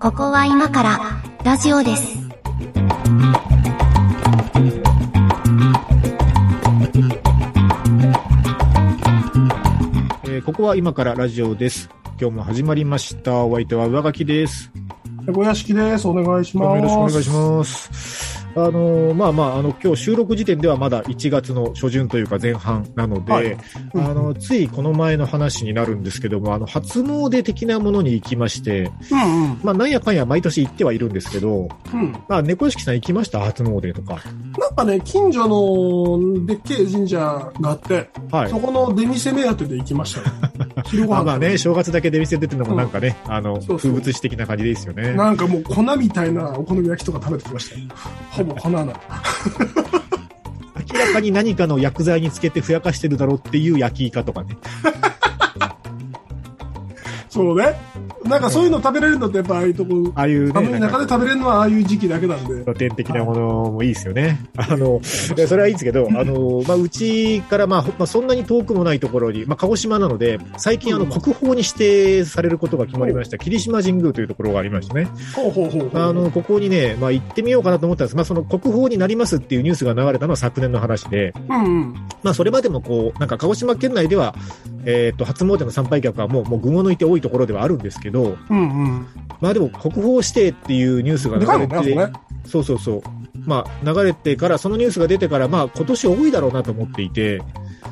ここは今からラジオです。えーここは今からラジオです。今日も始まりました。お相手は上書きです。小屋敷です。お願いします。よろしくお願いします。あのーまあまあ、あの、今日収録時点ではまだ1月の初旬というか前半なので、はいあの、ついこの前の話になるんですけども、あの、初詣的なものに行きまして、うんうん。まあ、なんやかんや毎年行ってはいるんですけど、うん。まあ、猫屋敷さん行きました？初詣とか。なんかね、近所のでっけえ神社があって、はいそ。この出店目当てで行きましたよ。昼ご飯まあまあね、正月だけ出店出てるのもなんかね、あの、そうそう風物詩的な感じですよね。なんかもう粉みたいなお好み焼きとか食べてきましたよ。ほぼ粉な。明らかに何かの薬剤につけてふやかしてるだろうっていう焼きイカとかね。そうね。なんかそういうの食べれるのってやっぱああいうとこ、ああいうね、寒い中で食べれるのはああいう時期だけなんで。露天的なものもいいですよね。あの、でそれはいいんですけど、あの、まあ、うちから、まあ、ほまあ、そんなに遠くもないところに、まあ、鹿児島なので、最近、あの、うん国宝に指定されることが決まりました、霧島神宮というところがありましてね。ほうほうほうほう。あの、ここにね、まあ、行ってみようかなと思ったんですまあ、その国宝になりますっていうニュースが流れたのは昨年の話で、うんうん。まあ、それまでもこう、なんか鹿児島県内では、えっ、と、初詣の参拝客はもう、もう群を抜いて多いところではあるんですけど、うんうん。まあでも国宝指定っていうニュースが流れて、ね。そうそうそう。まあ流れてから、そのニュースが出てから、まあ今年多いだろうなと思っていて、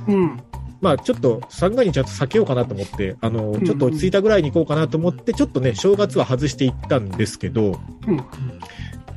うん。まあちょっと三が日ちゃんと避けようかなと思って、あの、んちょっと落ち着いたぐらいに行こうかなと思って、ちょっとね、正月は外していったんですけど、うん。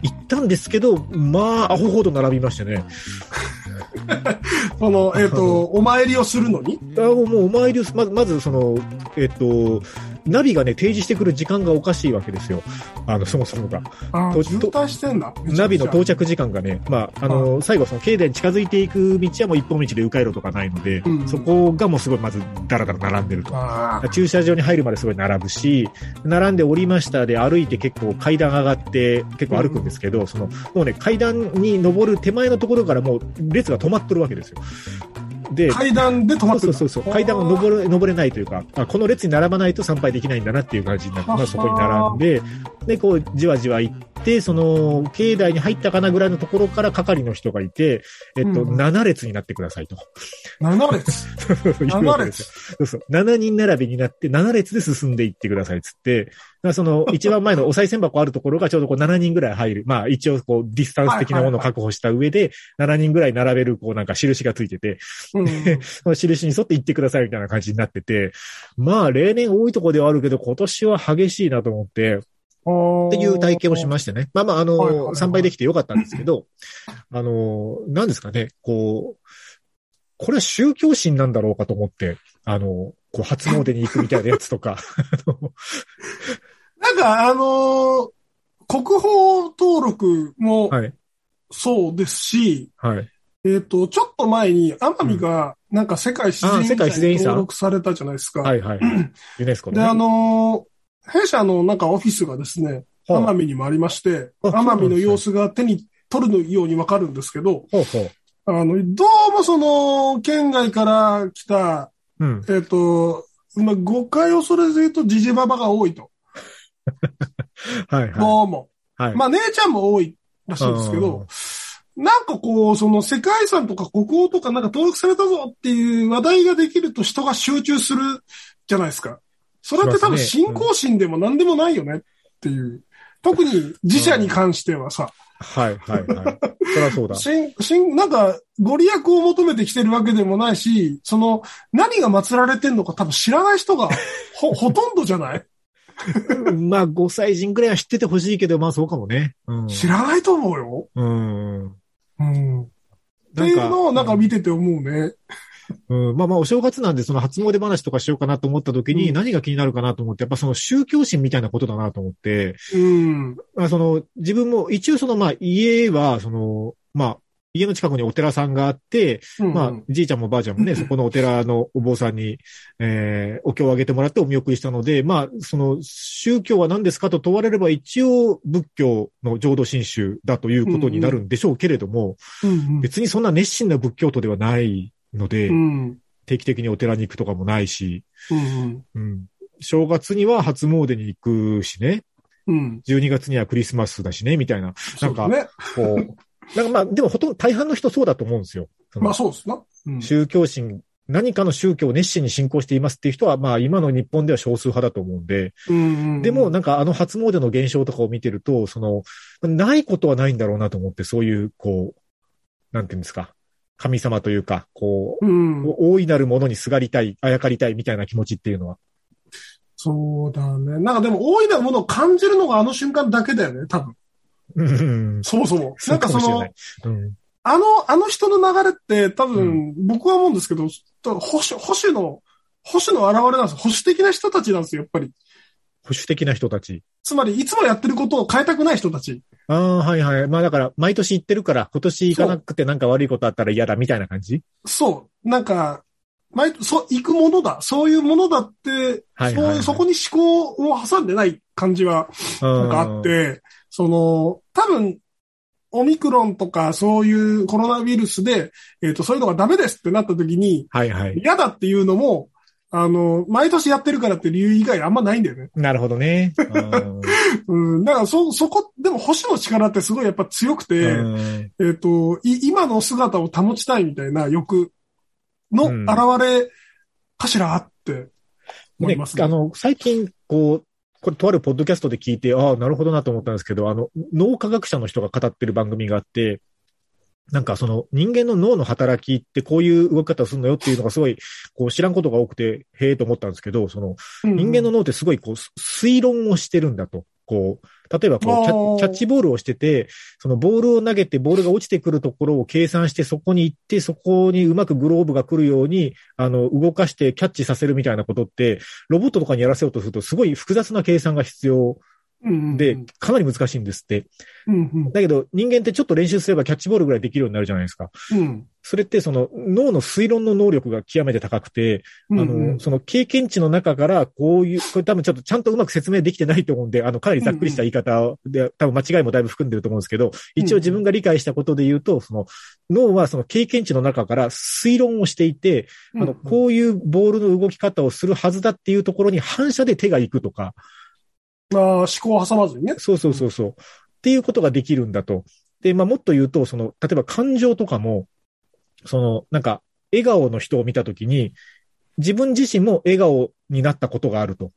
行ったんですけど、まあ、アホほど並びましてね。その、えっ、と、お参りをするのに？あもうお参りをす、まず、まずその、えっと、ナビがね、提示してくる時間がおかしいわけですよ。あの、そもそもが。とああ、渋滞してんだ。ナビの到着。着時間がね、まあ、あの、最後その境内に近づいていく道はもう一本道で迂回路とかないので、うんそこがもうすごいまずダラダラ並んでると。ああ。駐車場に入るまですごい並ぶし、並んで降りましたで歩いて結構階段上がって結構歩くんですけど、その、もうね、階段に登る手前のところからもう列が止まってるわけですよ。で、階段で止まってる。そうそうそうそう、階段を登る、登れないというか、あこの列に並ばないと参拝できないんだなっていう感じになって、まあそこに並んで、で、こう、じわじわ行って、その、境内に入ったかなぐらいのところから係の人がいて、えっと、うん7列になってくださいと。7列？言うわけですよそうそう。7人並びになって、7列で進んでいってくださいっつって、らその、一番前のお賽銭箱あるところがちょうどこう7人ぐらい入る。まあ一応こう、ディスタンス的なものを確保した上で、7人ぐらい並べる、こうなんか印がついてて、うん。その印に沿って行ってくださいみたいな感じになってて、まあ例年多いところではあるけど、今年は激しいなと思って、っっていう体験をしましてね。まあまあ、あの、はいはいはい。参拝できてよかったんですけど、あの、なんですかね、こう、これは宗教心なんだろうかと思って、あの、こう、初詣に行くみたいなやつとか、なんか、あのー国宝登録もはい、そうですし、はい。えっ、と、ちょっと前に奄美がなんか世界自然遺産産に登録されたじゃないですか。はい、はい。ユネスコで、ね。あのー弊社のなんかオフィスがですね、はあ奄美にもありまして、あ奄美の様子が手に取るようにわかるんですけど、ほうほう。あの、どうもその、県外から来た、うん。えっ、と、まあ、誤解をそれで言うと、ジジババが多いと。はい、はどうも。い。はい。まあ、姉ちゃんも多いらしいんですけど、なんかこう、その世界遺産とか国宝とかなんか登録されたぞっていう話題ができると人が集中するじゃないですか。それって多分信仰心でも何でもないよねっていう。特に自社に関してはさ、はい、はい、はい。そりゃそうだ。しん、しん、なんか、ご利益を求めてきてるわけでもないし、その、何が祀られてんのか多分知らない人が、ほ、ほとんどじゃない？うんまあ、5歳人くらいは知っててほしいけど、まあそうかもね。うん。知らないと思うよ。うん。うん。っていうのをなんかうん見てて思うね。うん、まあまあ、お正月なんで、その初詣話とかしようかなと思った時に、うん何が気になるかなと思って、やっぱその宗教心みたいなことだなと思って、うん。まあその、自分も、一応その、まあ、家は、その、まあ、家の近くにお寺さんがあって、うんまあ、じいちゃんもばあちゃんもね、そこのお寺のお坊さんに、えー、お経をあげてもらってお見送りしたので、まあ、その、宗教は何ですかと問われれば、一応、仏教の浄土真宗だということになるんでしょうけれども、うん別にそんな熱心な仏教徒ではないので、うん。定期的にお寺に行くとかもないし、うんうん。正月には初詣に行くしね、うん。うん。12月にはクリスマスだしね、みたいな。なんか。こう、なんかまあ、でもほとんど大半の人そうだと思うんですよ。まあそうですな。うん。宗教心、何かの宗教を熱心に信仰していますっていう人は、まあ今の日本では少数派だと思うんで、うんうん。でもなんかあの初詣の現象とかを見てると、その、ないことはないんだろうなと思って、そういう、こう、なんていうんですか、神様というか、こう、うん。大いなるものにすがりたい、あやかりたいみたいな気持ちっていうのは。そうだね。なんかでも、大いなものを感じるのがあの瞬間だけだよね、多分。うん。そもそも。そうんなかその。あの、あの人の流れって多う分、僕は思うんですけど、保守、保守の、保守の現れなんですよ。保守的な人たちなんですよ、やっぱり。保守的な人たち。つまり、いつもやってることを変えたくない人たち。ああ、はいはい。まあだから、毎年行ってるから、今年行かなくてなんか悪いことあったら嫌だみたいな感じ？そう。なんか、毎そう、行くものだ。そういうものだって、はいはいはいそういうそこに思考を挟んでない感じは、なんかあっ。て、その、多分、オミクロンとかそういうコロナウイルスで、えっ、と、そういうのがダメですってなった時に、はいはい。嫌だっていうのも、あの、毎年やってるからって理由以外あんまないんだよね。なるほどね。う んうん。だから、そ、そこ、でも保守の力ってすごいやっぱ強くて、うんえっ、と、い、今の姿を保ちたいみたいな欲のうん現れかしらって思いねますね。あの、最近、こう、これとあるポッドキャストで聞いて、ああ、なるほどなと思ったんですけど、あの、脳科学者の人が語ってる番組があって、なんかその人間の脳の働きってこういう動き方をするのよっていうのがすごい、こう知らんことが多くて、へえと思ったんですけど、そのうん人間の脳ってすごいこう推論をしてるんだと。こう、例えばこうキャッチボールをしてて、そのボールを投げてボールが落ちてくるところを計算してそこに行って、そこにうまくグローブが来るように、あの、動かしてキャッチさせるみたいなことって、ロボットとかにやらせようとするとすごい複雑な計算が必要で、かなり難しいんですって。うんうん。だけど人間ってちょっと練習すればキャッチボールぐらいできるようになるじゃないですか。うん。それってその脳の推論の能力が極めて高くて、うんあの、その経験値の中から、こういう、これ多分ちょっとちゃんとうまく説明できてないと思うんで、あの、かなりざっくりした言い方で、多分間違いもだいぶ含んでると思うんですけど、一応自分が理解したことで言うと、その、脳はその経験値の中から推論をしていて、あの、こういうボールの動き方をするはずだっていうところに反射で手が行くとか、ああ、思考を挟まずにね。そうそうそうそう。っていうことができるんだと。で、まあ、もっと言うと、その、例えば感情とかも、その、なんか、笑顔の人を見たときに、自分自身も笑顔になったことがあると。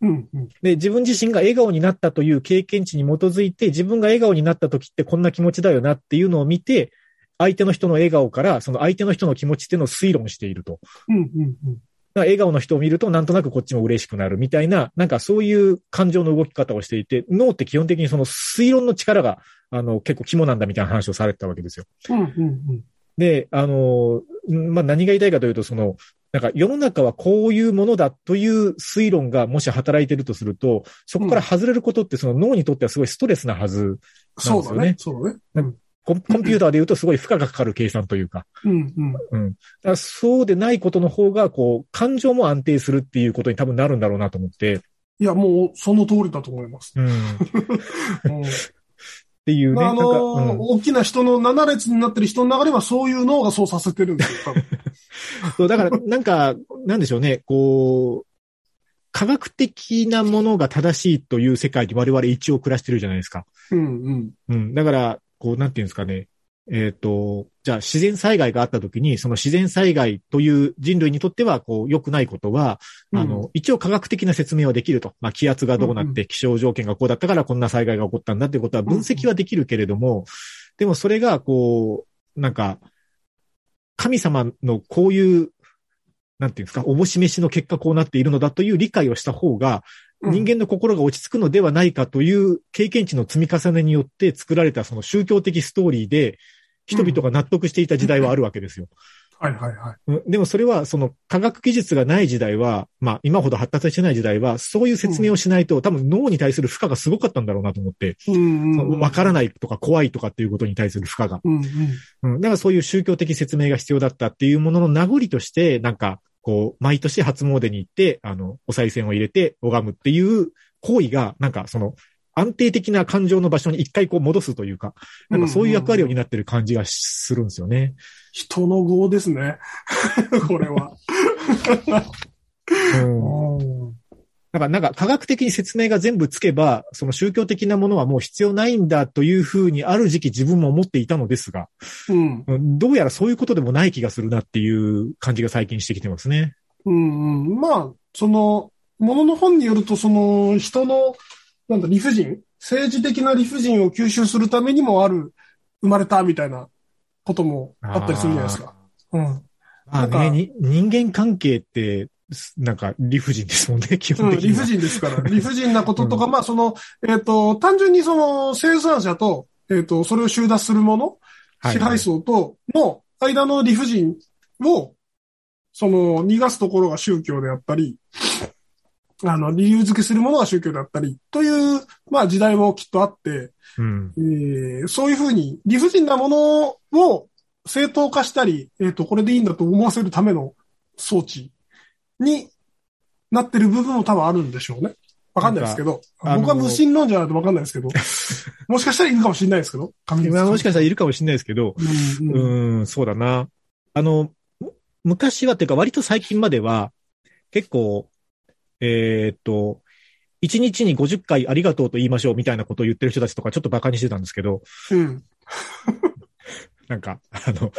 うんうんで、自分自身が笑顔になったという経験値に基づいて、自分が笑顔になった時ってこんな気持ちだよなっていうのを見て、相手の人の笑顔から、その相手の人の気持ちっていうのを推論していると。うんうんうんだから笑顔の人を見ると、なんとなくこっちも嬉しくなるみたいな、なんかそういう感情の動き方をしていて、脳って基本的にその推論の力が、あの、結構肝なんだみたいな話をされてたわけですよ。うんうんうんで、あの、んまあ、何が言いたいかというと、その、なんか世の中はこういうものだという推論がもし働いてるとすると、そこから外れることってその脳にとってはすごいストレスなはず。そうだね。そうだね。うんコンコンピューターで言うとすごい負荷がかかる計算というか。うんうんうん。だからそうでないことの方が、こう、感情も安定するっていうことに多分なるんだろうなと思って。いや、もう、その通りだと思います。うん。っうん ていうね。あのなんか、ーうん大きな人の7列になってる人の中ではそういう脳がそうさせてるんですよ。そう、だから、なんか、なんでしょうね、こう、科学的なものが正しいという世界に我々一応暮らしてるじゃないですか。うんうん。うん。だから、こう、なんていうんですかね。えっ、と、じゃあ自然災害があった時に、その自然災害という人類にとっては、こう、良くないことは、あの、一応科学的な説明はできると。まあ、気圧がどうなって、気象条件がこうだったからこんな災害が起こったんだっていうことは分析はできるけれども、でもそれが、こう、なんか、神様のこういう、なんていうんですか、おぼし飯の結果こうなっているのだという理解をした方が、うん人間の心が落ち着くのではないかという経験値の積み重ねによって作られたその宗教的ストーリーで、人々が納得していた時代はあるわけですよ。はいはいはい。うんでもそれは、その科学技術がない時代は、まあ今ほど発達してない時代は、そういう説明をしないと、多分脳に対する負荷がすごかったんだろうなと思って、うんうん。わからないとか怖いとかっていうことに対する負荷が。うんうん。うん。だからそういう宗教的説明が必要だったっていうものの名残として、なんか、こう、毎年初詣に行って、あの、お賽銭を入れて拝むっていう行為が、なんかその、安定的な感情の場所に一回こう戻すというか、なんかそういう役割を担ってる感じがするんですよね。人の業ですね。これは。うんうんだからなんか科学的に説明が全部つけば、その宗教的なものはもう必要ないんだというふうにある時期自分も思っていたのですが、うん。うんどうやらそういうことでもない気がするなっていう感じが最近してきてますね。うんうん。まあ、その、ものの本によると、その、人の、なんだ、理不尽政治的な理不尽を吸収するためにもある、生まれたみたいなこともあったりするじゃないですか。うん。まあなんかね、に人間関係って、すなんか理不尽ですもんね、基うん、本的には。理不尽ですから。理不尽なこととか、まあ、その、えっ、と、単純にその、生産者と、えっ、と、それを収奪する者、はい支配層との間の理不尽を、その、逃がすところが宗教であったり、あの、理由付けするものが宗教であったり、という、まあ時代もきっとあって、うん。えーそういうふうに理不尽なものを正当化したり、えっ、と、これでいいんだと思わせるための装置になってる部分も多分あるんでしょうね。わかんないですけど。あの僕は無心論者だとわかんないですけど。もしかしたらいるかもしれないですけど。もしかしたらいるかもしれないですけど、うんううんーん、そうだな。あの、む昔はっていうか割と最近までは、結構、えーっと、1日に50回ありがとうと言いましょうみたいなことを言ってる人たちとかちょっと馬鹿にしてたんですけど、うん。なんか、あの、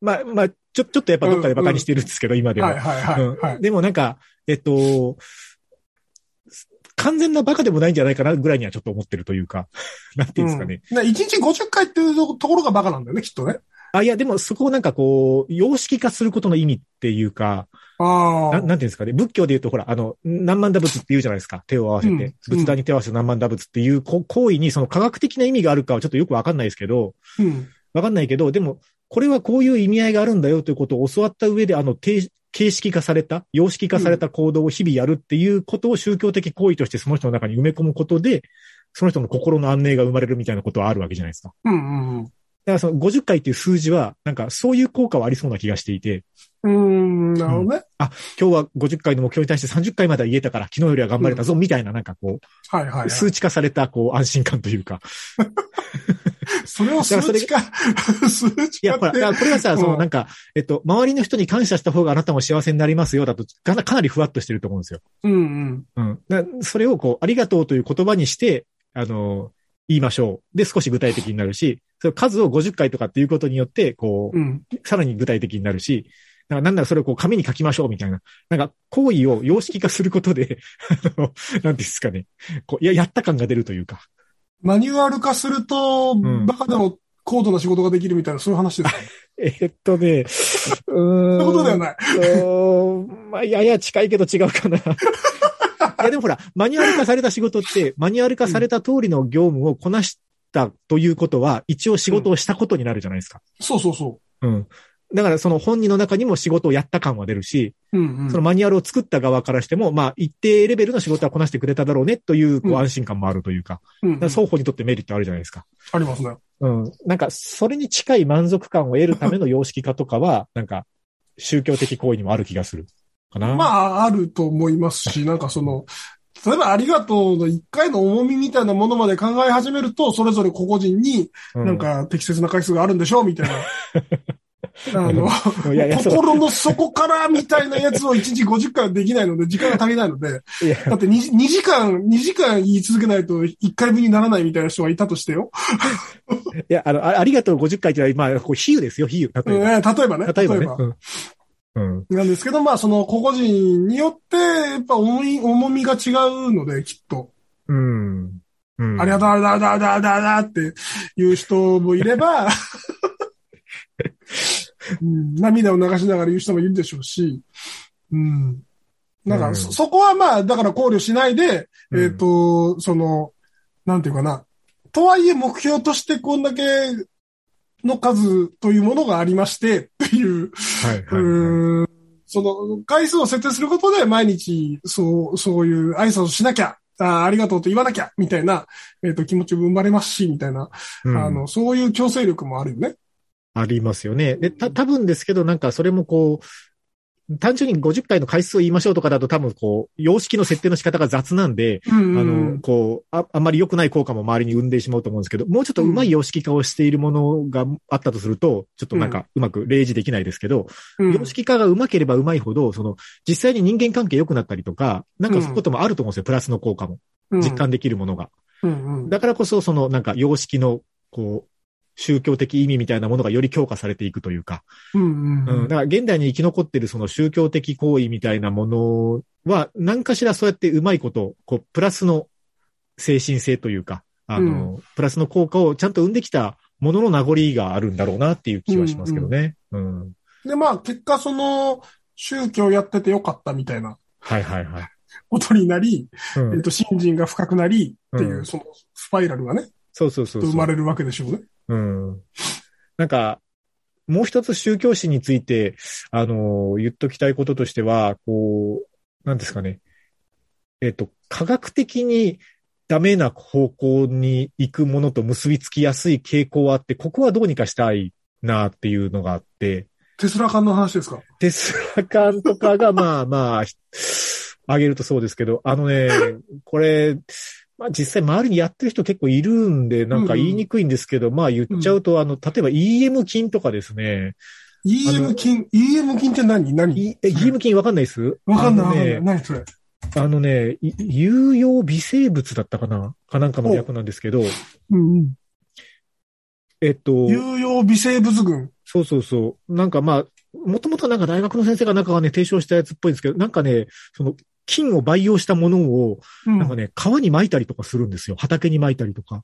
まあ、まあ、ちょ、ちょっとやっぱどっかで馬鹿にしてるんですけど、今では。はいはいはい。うんはい。でもなんか、えっと、完全な馬鹿でもないんじゃないかなぐらいにはちょっと思ってるというか、なんていうんですかね。うんね1日50回っていうところがバカなんだよね、きっとね。あ、いや、でもそこをなんかこう、様式化することの意味っていうか、ああ。ななんていうんですかね。仏教で言うと、ほら、あの、何万打仏って言うじゃないですか。手を合わせて。うん仏壇に手を合わせて何万打仏っていうこ行為にその科学的な意味があるかはちょっとよくわかんないですけど、うん。わかんないけど、でも、これはこういう意味合いがあるんだよということを教わった上で、あの、定形式化された、様式化された行動を日々やるっていうことを宗教的行為としてその人の中に埋め込むことで、その人の心の安寧が生まれるみたいなことはあるわけじゃないですか。うんうんだからその50回っていう数字は、なんかそういう効果はありそうな気がしていて、うん。なるほどね。今日は50回の目標に対して30回までは言えたから、昨日よりは頑張れたぞ、みたいななんかこはいはい、はう、い。数値化されたこう安心感というか。それを数値化、数値いや、ほら、化ってだか。らこれはさ、うんそのなんか、えっと、周りの人に感謝した方があなたも幸せになりますよ、だと、かなかなりふわっとしてると思うんですよ。うんうん。うん。だそれをこう、ありがとうという言葉にして、あの、言いましょう。で、少し具体的になるし、その数を50回とかっていうことによって、こう、うん。さらに具体的になるし、なんかならそれをこう紙に書きましょうみたいな。なんか行為を様式化することで、あの、なんですかね。こう、いや、やった感が出るというか。マニュアル化すると、んバカでも高度な仕事ができるみたいな、そういう話ですか、えーっとね、うーん。そういうことではない。うーんまあ、やや近いけど違うかな。いや、でもほら、マニュアル化された仕事って、マニュアル化された通りの業務をこなしたということは、一応仕事をしたことになるじゃないですか。そうそうそうん。だからその本人の中にも仕事をやった感は出るし、う。うんうん。そのマニュアルを作った側からしても、まあ、一定レベルの仕事はこなしてくれただろうねという、こううん安心感もあるというか、うんうんだから双方にとってメリットあるじゃないですか。ありますね。うん。なんか、それに近い満足感を得るための様式化とかは、なんか、宗教的行為にもある気がする。かな。まあ、あると思いますし、なんかその、例えばありがとうの一回の重みみたいなものまで考え始めると、それぞれ個々人にうなん、か適切な回数があるんでしょうみたいな。あの、いやいや、そう。心の底からみたいなやつを1日50回はできないので、時間が足りないので、だって 2, 2時間、2時間言い続けないと1回分にならないみたいな人がいたとしてよ。いや、あの、あありがとう50回っていうのは、まあ、こう、比喩ですよ、比喩。うん例えば。例えばね。例えばね。うん。うん。なんですけど、まあ、その個々人によって、やっぱ重い、重みが違うので、きっと。うん。うん。ありがとう、ありがとう、ありがとう、ありがとう、ありがとうっていう人もいれば、うん、涙を流しながら言う人もいるでしょうし、うん。なんか、うんそ、そこはまあ、だから考慮しないで、うんえっ、と、その、なんていうかな。とはいえ目標としてこんだけの数というものがありまして、っていう、はい、はい。はいその、回数を設定することで毎日、そう、そういう挨拶をしなきゃ、あありがとうと言わなきゃ、みたいな、えっ、と、気持ちも生まれますし、みたいな、うんあの、そういう強制力もあるよね。ありますよね。で、た、多分ですけど、なんかそれもこう、単純に50回の回数を言いましょうとかだと多分こう、様式の設定の仕方が雑なんで、うんうん。あの、こう、あ、あんまり良くない効果も周りに生んでしまうと思うんですけど、もうちょっとうまい様式化をしているものがあったとすると、ちょっとなんかうまく例示できないですけど、うん。様式化がうまければうまいほど、その、実際に人間関係良くなったりとか、なんかそういうこともあると思うんですよ、プラスの効果も。実感できるものが。うんうん。だからこそ、その、なんか様式の、こう、宗教的意味みたいなものがより強化されていくというか、うんうんうん。だから現代に生き残ってるその宗教的行為みたいなものは、何かしらそうやってうまいこと、こう、プラスの精神性というか、あの、プラスの効果をちゃんと生んできたものの名残があるんだろうなっていう気はしますけどね。うん。で、まあ、結果その、宗教やっててよかったみたいなはいはいはい。ことになり、うんえっと、信心が深くなりっていうう、んそのスパイラルがね、そうそうそうそう。生まれるわけでしょうね。うん。なんか、もう一つ宗教史について、あの、言っときたいこととしては、こう、なんですかね。えっと、科学的にダメな方向に行くものと結びつきやすい傾向はあって、ここはどうにかしたいなっていうのがあって、テスラ缶の話ですか？テスラ感とかが、まあまあ、あげるとそうですけど、あのね、これ、まあ実際周りにやってる人結構いるんで、なんか言いにくいんですけど、まあ言っちゃうと、あの、例えば EM 菌とかですね。?EM 菌、EM 菌って何？何？いえ EM 菌わかんないです？わかんないね、何それ？あのね、い有用微生物だったかな？かなんかの略なんですけど、うんうん。えっと、有用微生物群。そうそうそう。なんかまあ、もともとなんか大学の先生がなんかがね、提唱したやつっぽいんですけど、なんかね、その、菌を培養したものを、うん。なんかね、川に撒いたりとかするんですよ。畑に撒いたりとか。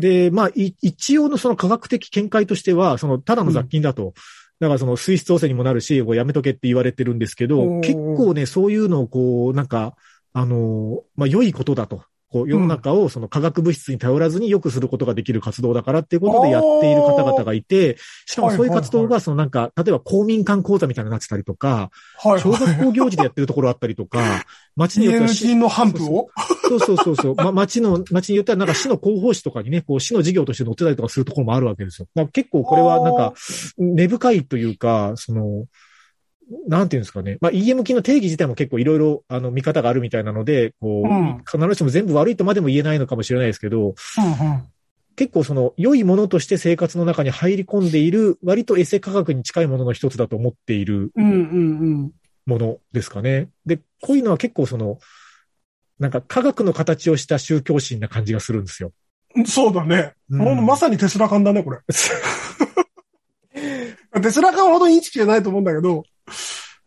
で、まあ、い一応のその科学的見解としては、その、ただの雑菌だと。だからその水質汚染にもなるし、こうやめとけって言われてるんですけおど、ー結構ね、そういうのをこう、なんか、あの、まあ、良いことだと。こう、世の中をその化学物質に頼らずに良くすることができる活動だからっていうことでやっている方々がいて、しかもそういう活動がそのなんか、例えば公民館講座みたいになってたりとか、はい小学校行事でやってるところあったりとか、町によっては市菌の反布を？そうそうそうそう。ま、町の、町によってはなんか市の広報誌とかにね、こう市の事業として載ってたりとかするところもあるわけですよ。結構これはなんか、根深いというか、その、なんていうんですかね。まあ、EM 菌の定義自体も結構いろいろ、あの、見方があるみたいなので、こう、うん必ずしも全部悪いとまでも言えないのかもしれないですけど、うんうん結構その、良いものとして生活の中に入り込んでいる、割とエセ科学に近いものの一つだと思っているうんうんものですかね。で、こういうのは結構その、なんか科学の形をした宗教心な感じがするんですよ。うん。そうだね。うんまさにテスラ缶だね、これ。テスラ缶ほどインチキじゃないと思うんだけど。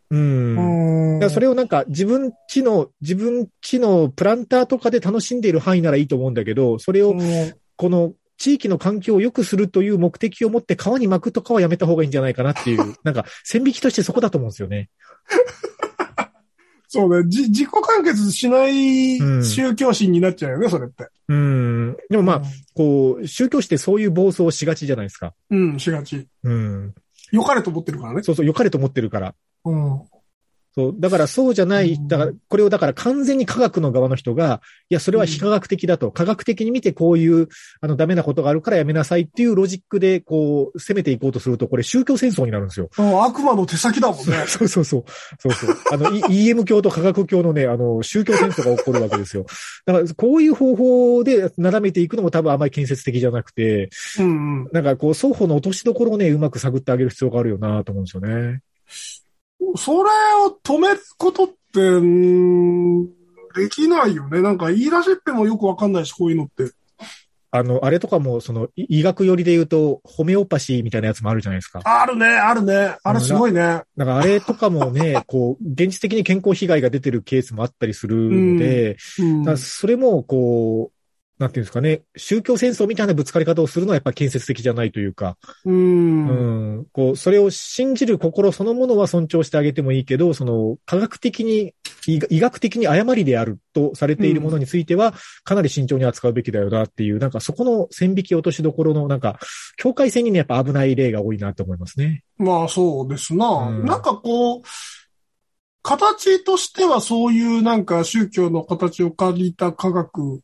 うん。うんだそれをなんか自分ちの、自分ちのプランターとかで楽しんでいる範囲ならいいと思うんだけど、それをうんこの地域の環境を良くするという目的を持って川に巻くとかはやめた方がいいんじゃないかなっていう、なんか線引きとしてそこだと思うんですよね。そうね。じ、自己完結しないうん宗教心になっちゃうよね、それって。うん。でもまあ、こう、宗教してそういう暴走をしがちじゃないですか。うん、しがち。うん。良かれと思ってるからね。そうそう、良かれと思ってるから。うん。そう。だからそうじゃない、うんだから、これをだから完全に科学の側の人が、いや、それは非科学的だと、科学的に見てこういう、あの、ダメなことがあるからやめなさいっていうロジックで、こう、攻めていこうとすると、これ宗教戦争になるんですよ。うん悪魔の手先だもんね。そうそうそう。そうそう。あの、い EM 教と科学教のね、あの、宗教戦争が起こるわけですよ。だから、こういう方法で眺めていくのも多分あまり建設的じゃなくて、うんうん。なんかこう、双方の落としどころをね、うまく探ってあげる必要があるよなと思うんですよね。それを止めることって、うんできないよね。なんか言い出しっぺもよくわかんないし、こういうのって。あの、あれとかも、その、い医学寄りで言うと、ホメオパシーみたいなやつもあるじゃないですか。あるね、あるね。あれすごいね。だからあれとかもね、こう、現実的に健康被害が出てるケースもあったりするので、うんだからそれも、こう、なんていうんですかね、宗教戦争みたいなぶつかり方をするのはやっぱ建設的じゃないというか、う。うんん、こう、それを信じる心そのものは尊重してあげてもいいけど、その、科学的に、医医学的に誤りであるとされているものについては、かなり慎重に扱うべきだよなっていう、なんかそこの線引き落としどころの、なんか、境界線にね、やっぱ危ない例が多いなと思いますね。まあそうですな。うんなんかこう、形としてはそういうなんか宗教の形を借りた科学、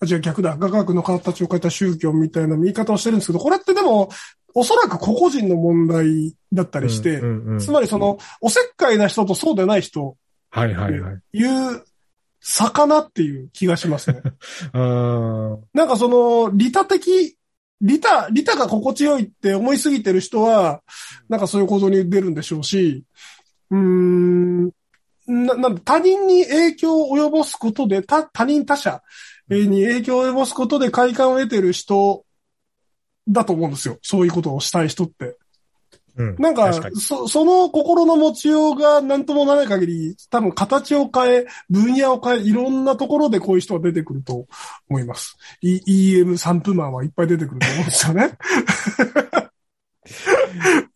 あ、違う逆だ。科学の形を借りた宗教みたいな見方をしてるんですけど、これってでも、おそらく個々人の問題だったりして、うんうんうんつまりその、おせっかいな人とそうでない人、はいはいはい。いう、魚っていう気がしますね。なんかその、利他的、利他、利他が心地よいって思いすぎてる人は、なんかそういうことに出るんでしょうし、うーん、な、なんだ他人に影響を及ぼすことで、他、他人他者えーに影響を及ぼすことで快感を得てる人だと思うんですよ。そういうことをしたい人って。うん。なんかそ、その心の持ちようが何ともならない限り、多分形を変え、分野を変え、いろんなところでこういう人が出てくると思います。E- EM 散布マンはいっぱい出てくると思うんですよね。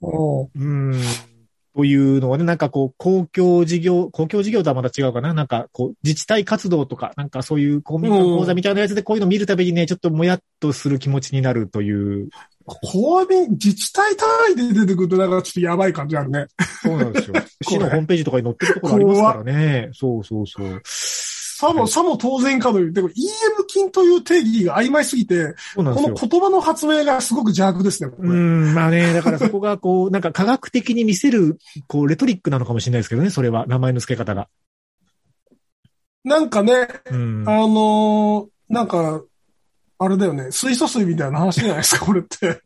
お ううん。というのはね、なんかこう、公共事業、公共事業とはまた違うかななんかこう、自治体活動とか、なんかそういう公民館講座みたいなやつでこういうの見るたびにね、ちょっともやっとする気持ちになるという。公民、自治体単位で出てくるとなんかちょっとやばい感じあるね。そうなんですよ。市のホームページとかに載ってるところありますからね。そうそうそう。さも、さも当然かという。でも EM 金という定義が曖昧すぎて、この。言葉の発明がすごく邪悪ですね。これうん、まあね、だからそこがこう、なんか科学的に見せる、こう、レトリックなのかもしれないですけどね、それは、名前の付け方が。なんかね、うん。あのーなんか、あれだよね、水素水みたいな話じゃないですか、これって。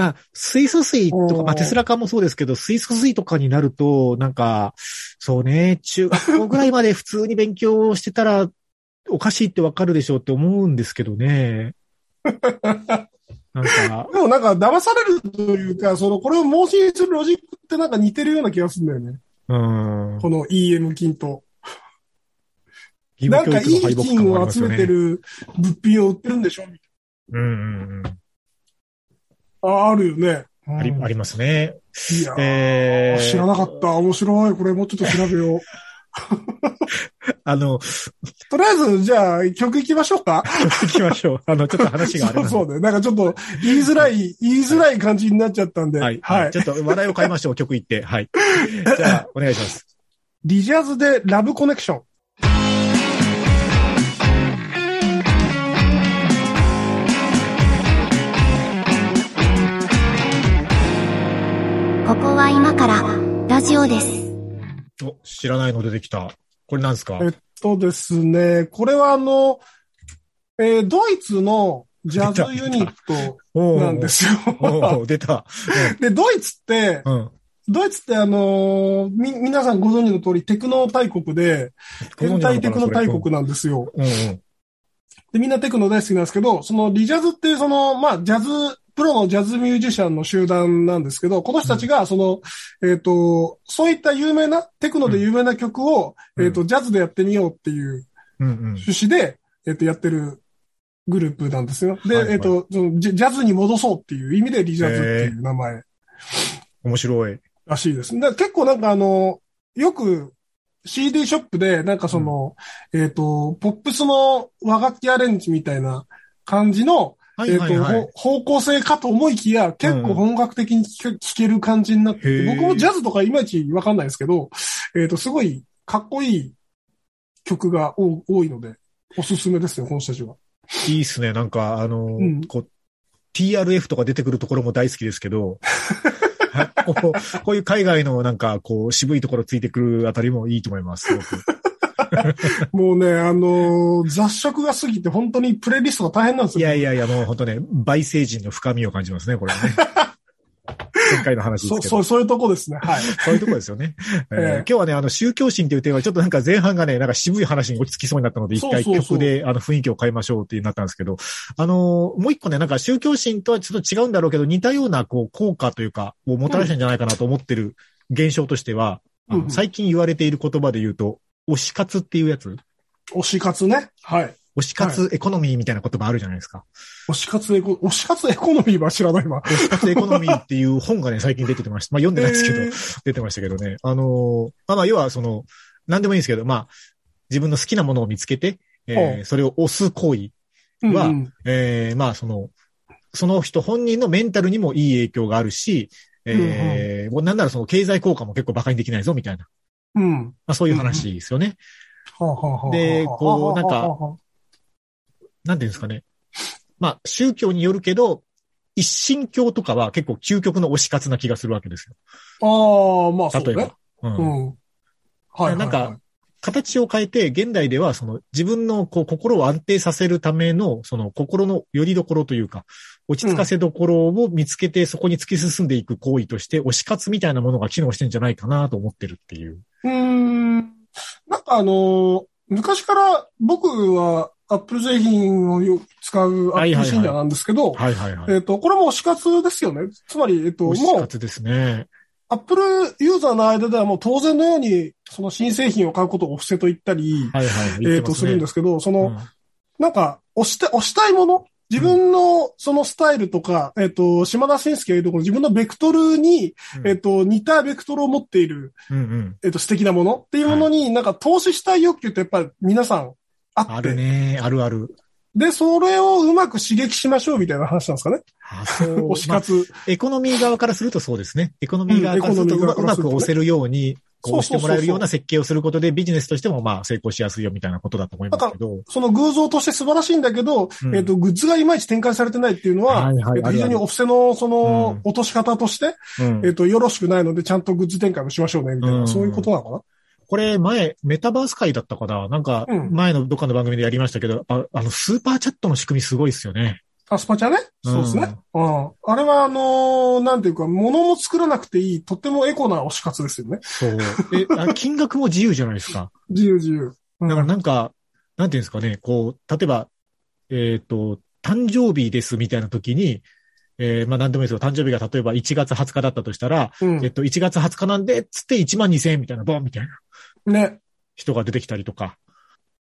まあ、水素水とか、まあ、テスラ化もそうですけど、水素水とかになると、なんか、そうね、中学校ぐらいまで普通に勉強してたら、おかしいってわかるでしょうって思うんですけどね。なんか、でもなんか騙されるというか、その、これを盲信するロジックってなんか似てるような気がするんだよね。うん。この EM 金と。義なんかいい金を集めて。る物品を売ってるんでしょみたいうんうんな。あ、あるよね。うん。あり、ありますね。いやーえー知らなかった。面白い。これもうちょっと調べよう。あの、とりあえず、じゃあ、曲行きましょうか。行きましょう。あの、ちょっと話があれ そうそうね。なんかちょっと、言いづらい、言いづらい感じになっちゃったんで。ははいい。ちょっと話題を変えましょう。曲行って。はい。じゃあ、お願いします。リジャズでラブコネクション。ここは今からラジオです。お、知らないの出てきた。これなんですか？えっとですね、これはあの、えードイツのジャズユニットなんですよ。出た。で、ドイツって、うん。うんドイツってあのーみ、皆さんご存知の通りテクノ大国で、変態テクノ大国なんですよ。うんうん。で、みんなテクノ大好きなんですけど、そのリジャズっていうその、まあ、ジャズ、プロのジャズミュージシャンの集団なんですけど、この人たちが、その、えっ、と、そういった有名な、テクノで有名な曲を、うんえっ、と、ジャズでやってみようっていううんうん。趣旨で、えっ、と、やってるグループなんですよ。で、はいはいえっ、とそのジャ、ジャズに戻そうっていう意味でリジャズっていう名前面白い。らしいです。で結構なんかあの、よく CD ショップで、なんかその、えっ、と、ポップスの和楽器アレンジみたいな感じの、はいえっ、と、はいはい。ほ方向性かと思いきや、結構本格的に聴ける感じになって僕もジャズとかいまいちわかんないですけど、えっ、と、すごいかっこいい曲が多多いので、おすすめですよ、この人たちは。いいっすね。なんか、あの、うんこう、TRF とか出てくるところも大好きですけど、は いこうこういう海外のなんか、こう、渋いところついてくるあたりもいいと思います。すごく。もうね、あのー雑食が過ぎて本当にプレイリストが大変なんですよ。いやいやいや、もう本当ね、焙星人の深みを感じますね、これはね。前回の話ですそう、けど。そう、そういうとこですね。はい。そういうところですよね。えーええ今日はね、あの、宗教心という点は、ちょっとなんか前半がね、なんか渋い話に落ち着きそうになったので、一回曲で、あの、雰囲気を変えましょうってなったんですけど、あのーもう一個ね、なんか宗教心とはちょっと違うんだろうけど、似たような、こう、効果というか、をもたらしたんじゃないかなと思ってる現象としては、うん最近言われている言葉で言うと、推し活っていうやつ？推し活ね。はい。推し活エコノミーみたいな言葉あるじゃないですか。推し活エコ、推し活エコノミーは知らないわ。推し活エコノミーっていう本がね、最近出てました。まあ読んでないですけど、えー出てましたけどね。あのーまあまあ、要はその、なんでもいいんですけど、まあ、自分の好きなものを見つけて、えほーそれを押す行為、はうんうんえーまあ、その、その人本人のメンタルにもいい影響があるし、えーもうなんならその経済効果も結構馬鹿にできないぞ、みたいな。うん。まあそういう話ですよね。でこうなんかなんていうんですかね。まあ、宗教によるけど、一神教とかは結構究極の推し活な気がするわけですよ。ああ、まあ例えば。ね。うんうん。はい。なんか、形を変えて、現代ではその自分のこう心を安定させるための、その心の拠り所というか、落ち着かせどころを見つけてそこに突き進んでいく行為として、推し活みたいなものが機能してんじゃないかなと思ってるっていう。うーん。なんかあのー昔から僕は Apple 製品を使うはい Apple はいはい信者なんですけど、はいはいはい。えっと、これも推し活ですよね。つまり、えっと、推しもう、活ですね。Apple ユーザーの間ではもう当然のように、その新製品を買うことをオフセと言ったり、はいはい。えっと、するんですすけど、その、うんなんか、押して、押したいもの自分のそのスタイルとか、えっと、島田紳介が言うところ、自分のベクトルに、うんえっと、似たベクトルを持っている、うんうん。えっと、素敵なものっていうものに、なんか投資したい欲求ってやっぱり皆さんああって、るね。あるある。で、それをうまく刺激しましょうみたいな話なんですかね。あそう 推しまあ活。エコノミー側からするとそうですね。エコノミー側からするとうまく押せるように、こう押してもらえるようなそ設計をすることでビジネスとしてもまあ成功しやすいよみたいなことだと思いますけど。その偶像として素晴らしいんだけど、うん。えっと、グッズがいまいち展開されてないっていうのは、はいはい非常にオフセのそのうん。落とし方として、うん。えっと、よろしくないので、ちゃんとグッズ展開もしましょうね、みたいな、うん。そういうことなのかな？これ前、メタバース会だったかな？なんかうん、前のどっかの番組でやりましたけど、ああの、スーパーチャットの仕組みすごいですよね。あスパチャね。そうですね。うん。あれは、あのーなんていうか、物も作らなくていい、とってもエコな推し活ですよね。そう。え、あ 金額も自由じゃないですか。自由自由。うんだからなんか、なんていうんですかね、こう、例えば、えっ、と、誕生日ですみたいな時に、えーまあ何でもいいですよ。誕生日が例えば1月20日だったとしたら、うんえっと、1月20日なんで、つって1万2000円みたいな、ボンみたいなね。人が出てきたりとか、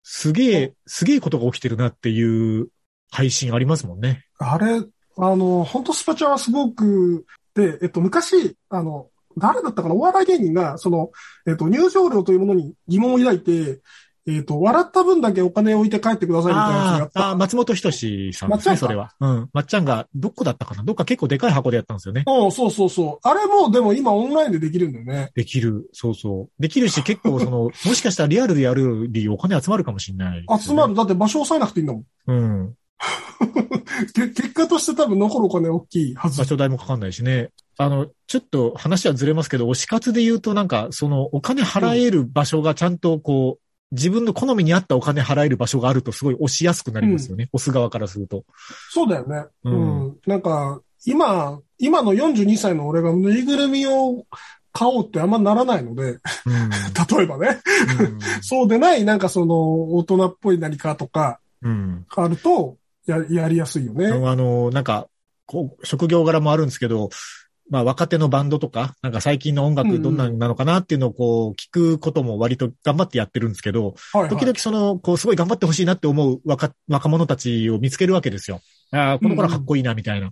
すげえ、すげえことが起きてるなっていう配信ありますもんね。あれ、あの、本当スパチャはすごく、で、えっと、昔、あの、誰だったかな？お笑い芸人が、その、えっと、入場料というものに疑問を抱いて、えっと、笑った分だけお金を置いて帰ってくださいみたいなやつをやっあーあ。松本人志さんですね、それは。うん。まっちゃんが、どこだったかな？どっか結構でかい箱でやったんですよね。うん、そうそうそう。あれも、でも今オンラインでできるんだよね。できる。そうそう。できるし、結構その、もしかしたらリアルでやるよりお金集まるかもしれない、集まる。。だって場所押さえなくていいんだもん。うん。け結果として多分残るお金大きいはず場。所代もかかんないしね。あの、ちょっと話はずれますけど、推し活で言うとなんか、そのお金払える場所がちゃんとこう、自分の好みに合ったお金払える場所があるとすごい押しやすくなりますよね。押す側からすると。そうだよね。ううんん。なんか、今、今の42歳の俺がぬいぐるみを買おうってあんまならないので、うん。例えばね。そうでない、なんかその、大人っぽい何かとか、うん。あると、や、やりやすいよね。あの、なんか、こう、職業柄もあるんですけど、まあ若手のバンドとか、なんか最近の音楽どんなんなのかなっていうのをこう聞くことも割と頑張ってやってるんですけど、はい、はい。時々その、こうすごい頑張ってほしいなって思う若、若者たちを見つけるわけですよ。ああ、この子らかっこいいな、みたいな。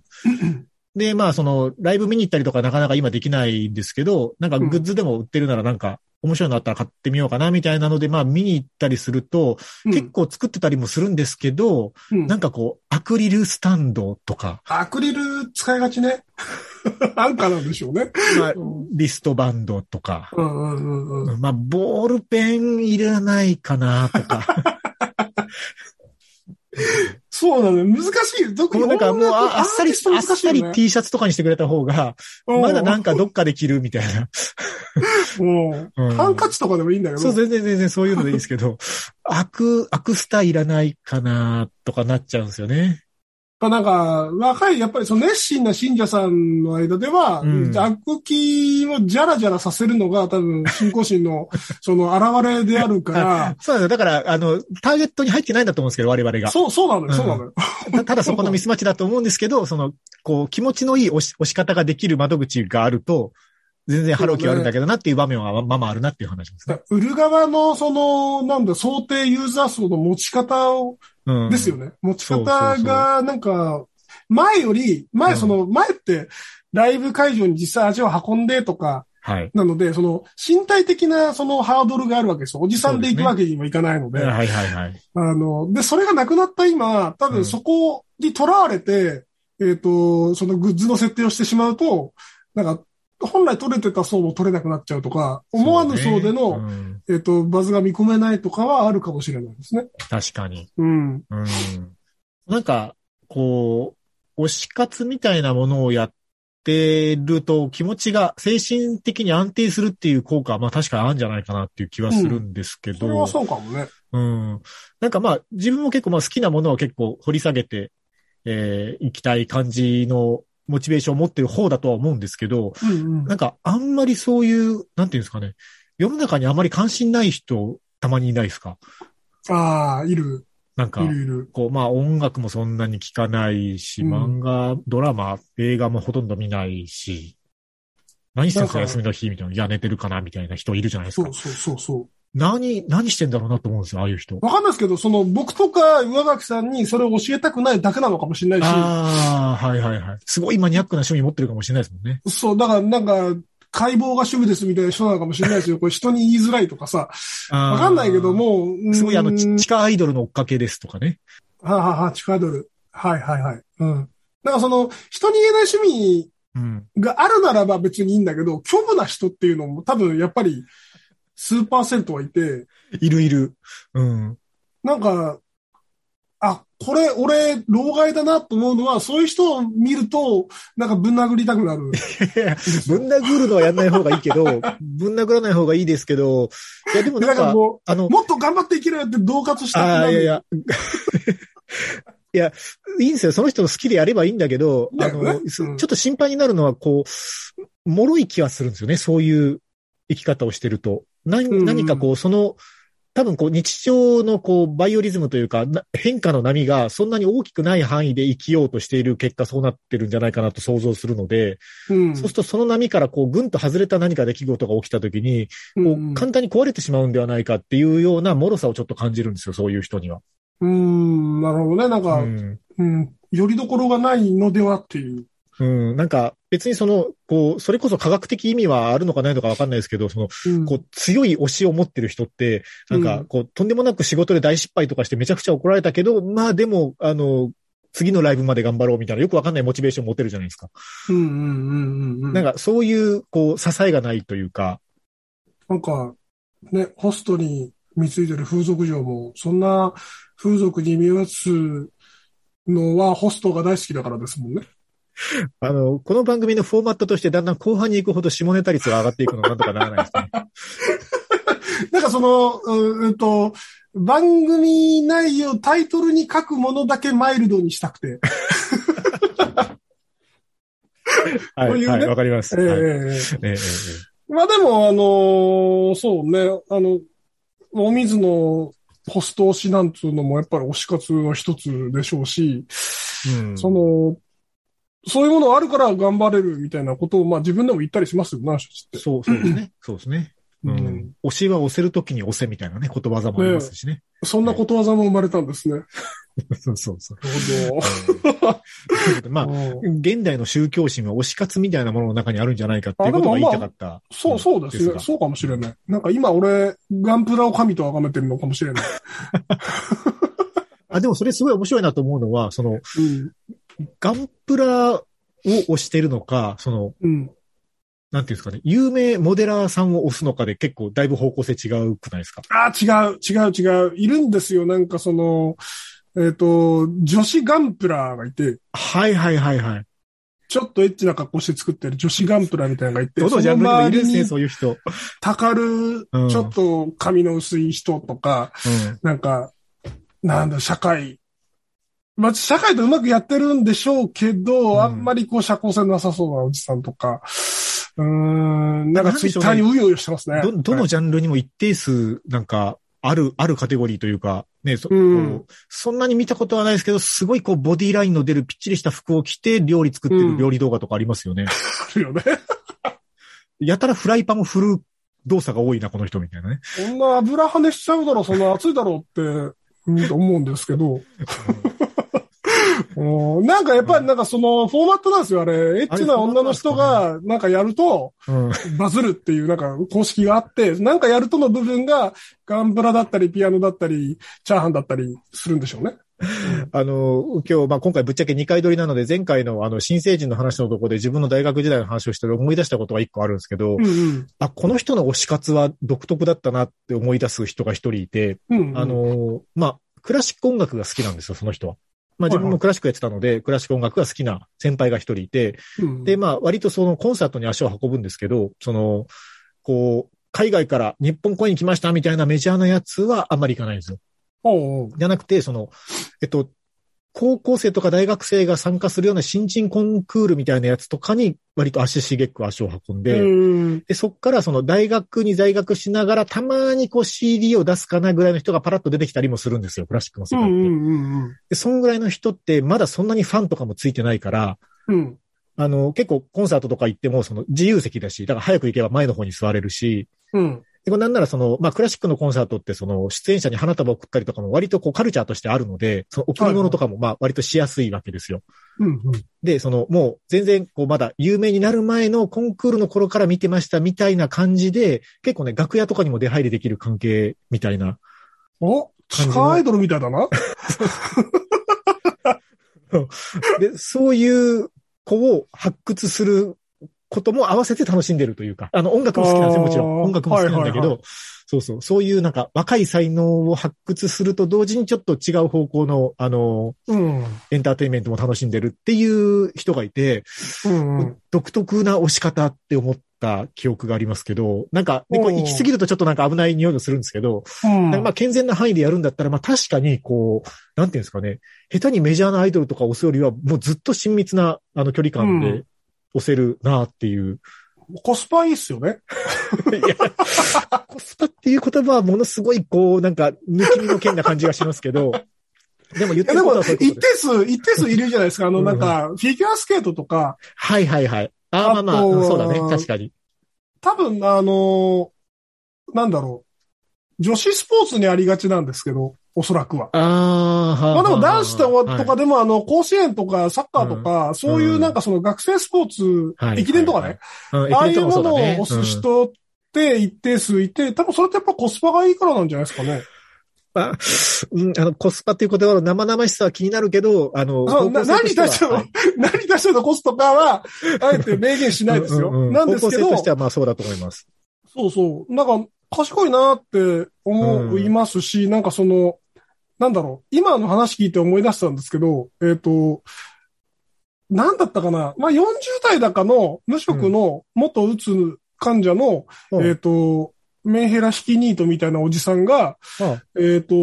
で、まあその、ライブ見に行ったりとかなかなか今できないんですけど、なんかグッズでも売ってるならなんか、面白いのあったら買ってみようかな、みたいなので、まあ見に行ったりすると、うん結構作ってたりもするんですけど、うんなんかこう、アクリルスタンドとか、アクリル使いがちね。安価なんでしょうね。まあうんリストバンドとか、うんうんうんうん。まあ、ボールペンいらないかな、とか。そうなのよ。難しい。特こにうなんかもうああっさり、アーティストあっさり T シャツとかにしてくれた方が、うんまだなんかどっかで着るみたいな。うんうんハンカチとかでもいいんだけど。そう、全然全然そういうのでいいですけど、アク、アクスタいらないかな、とかなっちゃうんですよね。なんか、若い、やっぱりその熱心な信者さんの間では、うん悪気をジャラジャラさせるのが多分、信仰心の、その現れであるから、そうですよ。だから、あの、ターゲットに入ってないんだと思うんですけど、我々が。そう、そうなのよ、そうなのよ。たただそこのミスマッチだと思うんですけど、その、こう、気持ちのいい押し押し方ができる窓口があると、全然ハローキはあるんだけどなっていう場面はまあまああるなっていう話ですね。売る側の、その、なんだ、想定ユーザー層の持ち方を、うん。ですよね。持ち方が、なんか、前より、前、うんその、前って、ライブ会場に実際足を運んでとか、はい。なので、その、身体的なそのハードルがあるわけですよ。おじさんで行くわけにもいかないので。はいはいはい。あの、で、それがなくなった今、多うん分そこにとらわれて、えっ、と、そのグッズの設定をしてしまうと、なんか、本来取れてた層も取れなくなっちゃうとか、思わぬ層での、そうねうんえっ、と、バズが見込めないとかはあるかもしれないですね。確かに。うん。うん。なんか、こう、推し活みたいなものをやってると気持ちが精神的に安定するっていう効果はまあ確かにあるんじゃないかなっていう気はするんですけど。それはそうかもね。うん。なんかまあ自分も結構まあ好きなものを結構掘り下げて、えー、行きたい感じのモチベーションを持ってる方だとは思うんですけど、うんうん。なんかあんまりそういう、なんていうんですかね、世の中にあまり関心ない人たまにいないですか？ああ、いる、なんかい、るいる。こう、まあ音楽もそんなに聞かないし、うん漫画、ドラマ、映画もほとんど見ないし、何してるんですか休みの日みたいな。いや、寝てるかな？みたいな人いるじゃないですかそう。そうそうそう。何、何してんだろうなと思うんですよ、ああいう人。わかんないですけど、その僕とか上垣さんにそれを教えたくないだけなのかもしれないし、ああ、はいはいはい。すごいマニアックな趣味持ってるかもしれないですもんね。そう、だからなんか、解剖が趣味ですみたいな人なのかもしれないですよ。これ人に言いづらいとかさ、わわかんないけど、もう、すごいあの、地下アイドルの追っかけですとかね。はあ、はあはあ、地下アイドル。はいはいはい。うん。だからその、人に言えない趣味うん。があるならば別にいいんだけど、虚無な人っていうのも多分やっぱり、数パーセントはいて、いるいる。うん。なんか、あ、これ、俺、老害だなと思うのは、そういう人を見ると、なんかぶん殴りたくなる。ぶん殴るのはやんない方がいいけど、ぶん殴らない方がいいですけど、いやでもななんんかか、もあのう、、もっと頑張って生きろよって恫喝したくああ、なる。いやいや。いや、いいんですよ。その人の好きでやればいいんだけど、ねの、すうんちょっと心配になるのは、こう、脆い気はするんですよね。そういう生き方をしてると。何うん何かこう、その、多分こう、日常のこう、バイオリズムというか、な変化の波がそんなに大きくない範囲で生きようとしている結果、そうなってるんじゃないかなと想像するので、うん。そうするとその波からこう、ぐんと外れた何か出来事が起きたときに、こう簡単に壊れてしまうんではないかっていうような脆さをちょっと感じるんですよ、そういう人には。うん、なるほどね。なんか、ううん、ん。よりどころがないのではっていう。うん。なんか、別にその、こう、それこそ科学的意味はあるのかないのかわかんないですけど、その、うん、こう、強い推しを持ってる人って、なんか、うんこう、とんでもなく仕事で大失敗とかしてめちゃくちゃ怒られたけど、まあでも、あの、次のライブまで頑張ろうみたいな、よくわかんないモチベーション持てるじゃないですか。うんうんうんうんうん。なんか、そういう、こう、支えがないというか、なんか、ね、ホストに貢いでる風俗嬢も、そんな風俗に身を移すのはホストが大好きだからですもんね。あの、この番組のフォーマットとしてだんだん後半に行くほど下ネタ率が上がっていくのなんとかならないですね。なんかその、ううんと、番組内容、タイトルに書くものだけマイルドにしたくて。はい、ねはい、わかります。ええはいえええええまあでも、あのーそうね、あの、お水のホスト推しなんつうのもやっぱり推し活の一つでしょうし、えうんその、そういうものあるから頑張れるみたいなことを、まあ自分でも言ったりしますよな、人って。そう、そうですね。そうですね。ううんん。押しは押せるときに押せみたいなね、ことわざもありますしね。そんなことわざも生まれたんですね。そうそうそう。なるほど。うん現代の宗教心は推し活みたいなものの中にあるんじゃないかっていうことが言いたかった。そう、そうですね。がそうかもしれない。なんか今俺、ガンプラを神と崇めてるのかもしれない。あ、でもそれすごい面白いなと思うのは、その、うん。ガンプラを推してるのか、その、うん。なんていうんですかね、有名モデラーさんを推すのかで結構だいぶ方向性違うくないですか？あー違う、違う、違う。いるんですよ。なんかその、えっ、と、女子ガンプラーがいて、はいはいはいはい。ちょっとエッチな格好して作ってる女子ガンプラーみたいなのがいて、どのジャンルにもいるんですね、そういう人。たかる、うんちょっと髪の薄い人とか、うん。なんか、なんだ、社会。まあ、社会とうまくやってるんでしょうけど、うんあんまりこう社交性なさそうなおじさんとか、うーん、なんかツイッターにうようよしてますね。ど、どのジャンルにも一定数、なんか、ある、あるカテゴリーというか、ね、そ、うんこうそんなに見たことはないですけど、すごいこう、ボディラインの出るぴっちりした服を着て、料理作ってる料理動画とかありますよね。あるよね。やたらフライパンを振る動作が多いな、この人みたいなね。そんな油跳ねしちゃうだろ、そんな熱いだろうって、うん思うんですけど。うんなんかやっぱりなんかそのフォーマットなんですよ、あれ。エッチな女の人がなんかやるとうん。バズるっていうなんか公式があって、なんかやるとの部分がガンプラだったりピアノだったりチャーハンだったりするんでしょうね。あの、今日、まあ、今回ぶっちゃけ2回撮りなので、前回のあの、新成人の話のところで自分の大学時代の話をして思い出したことが1個あるんですけど、うんうん。あ、この人の推し活は独特だったなって思い出す人が一人いて、うんうん、あの、まあ、クラシック音楽が好きなんですよ、その人は。まあ自分もクラシックやってたので、クラシック音楽が好きな先輩が一人いて、うんで、まあ割とそのコンサートに足を運ぶんですけど、その、こう、海外から日本公演に来ましたみたいなメジャーなやつはあんまり行かないんですよ。じゃなくて、その、えっと、高校生とか大学生が参加するような新人コンクールみたいなやつとかに割と足しげく足を運んで、うんで、そっからその大学に在学しながらたまにこう CD を出すかなぐらいの人がパラッと出てきたりもするんですよ、クラシックの世界って。で、そんぐらいの人ってまだそんなにファンとかもついてないから、うん。あの、結構コンサートとか行ってもその自由席だし、だから早く行けば前の方に座れるし、うん。で、なんならその、まあ、クラシックのコンサートってその、出演者に花束を送ったりとかも割とこうカルチャーとしてあるので、その贈り物とかもまあ、割としやすいわけですよ。うんうん。で、その、もう全然こうまだ有名になる前のコンクールの頃から見てましたみたいな感じで、結構ね、楽屋とかにも出入りできる関係みたいな。お地下アイドルみたいだな。で、そういう子を発掘することも合わせて楽しんでるというか、あの、音楽も好きなんですよ、もちろん。音楽も好きなんだけど、はいはいはそうそう、そういうなんか若い才能を発掘すると同時にちょっと違う方向の、あの、うん。エンターテインメントも楽しんでるっていう人がいて、うんうん。独特な押し方って思った記憶がありますけど、なんか、で、これ行き過ぎるとちょっとなんか危ない匂いもするんですけど、まあ健全な範囲でやるんだったら、まあ確かにこう、なんていうんですかね、下手にメジャーなアイドルとか押すよりは、もうずっと親密なあの距離感でうん押せるなっていう。コスパいいっすよね。いや、コスパっていう言葉はものすごいこう、なんか抜き身の剣な感じがしますけど、でも言ってることはそう一定。数、一定数いるじゃないですか。あの、うんなんか、フィギュアスケートとか、はいはいはい。ああ、まあまあ、そうだね。確かに。多分、あの、なんだろう。女子スポーツにありがちなんですけど、おそらくは。ああ、はまあでも男子とはいかでも、あの、甲子園とかサッカーとか、そういうなんかその学生スポーツ、はい。駅伝とかね、うんああいうものをそうだね。押す人って一定数いて、多分それってやっぱコスパがいいからなんじゃないですかね。まあ、うん、あの、コスパっていう言葉の生々しさは気になるけど、あの、そうな方向性としての、はい。何出してのコストかは、あえて明言しないですよ。うんうん。うんなんですけど。とし、てはまあそうだと思います。そうそう。なんか、賢いなって思いますし、なんかその、なんだろう、今の話聞いて思い出したんですけど、えっ、と、なんだったかな。まあ、40代だかの無職の元うつ患者の、うん。えっ、と、メンヘラヒキニートみたいなおじさんが、あえっ、と、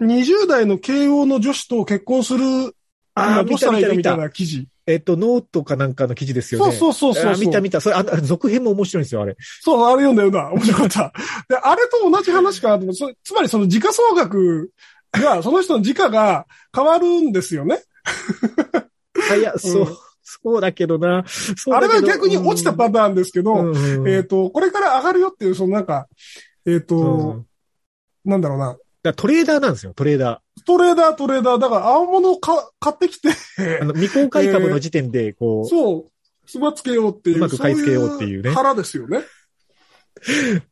20代の慶応の女子と結婚する、あどうしたらいいかみたいな記事。えっと、ノートかなんかの記事ですよね。そうそうそうそうあ見た見た。それ、ああ続編も面白いんですよ、あれ。そう、あれ読んだよな。面白かった。で、あれと同じ話かなつまりその時価総額が、その人の時価が変わるんですよね。あいや、そう、うんそうだけどな。あれだけどが逆に落ちたパターンですけど、うんえっ、と、これから上がるよっていう、そのなんか、えっ、と、うんなんだろうな。トレーダーなんですよ、トレーダトレーダー、トレーダー。だから、青物をか買ってきて、ー。あの、未公開株の時点で、こう、そう、つばつけようっていう。うまく買い付けようっていうねそ腹ですよね。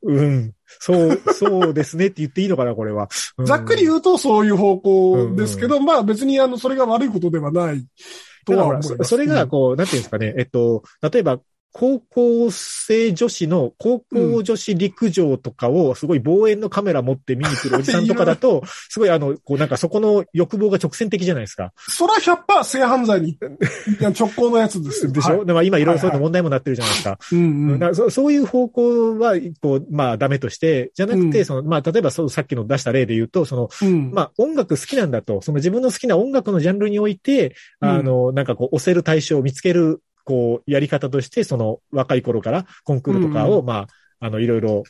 うん。そう、そうですねって言っていいのかな、これは。うんざっくり言うとそういう方向ですけど、まあ別にあの、それが悪いことではないとは思います。そそれが、こう、なんていうんですかね、えっと、例えば、高校生女子の、高校女子陸上とかを、すごい望遠のカメラ持って見に来るおじさんとかだと、すごいあの、こうなんかそこの欲望が直線的じゃないですか。そら100%性犯罪に直行のやつですよ。でしょ、はい。でも今いろいろそういうの問題もなってるじゃないですか。そそういう方向は、こう、まあダメとして、じゃなくて、うん。その、まあ例えばそうさっきの出した例で言うと、その、うん。まあ音楽好きなんだと、その自分の好きな音楽のジャンルにおいて、うん。あの、なんかこう、押せる対象を見つける、こう、やり方として、その若い頃からコンクールとかを、うまあ、あの、いろいろ、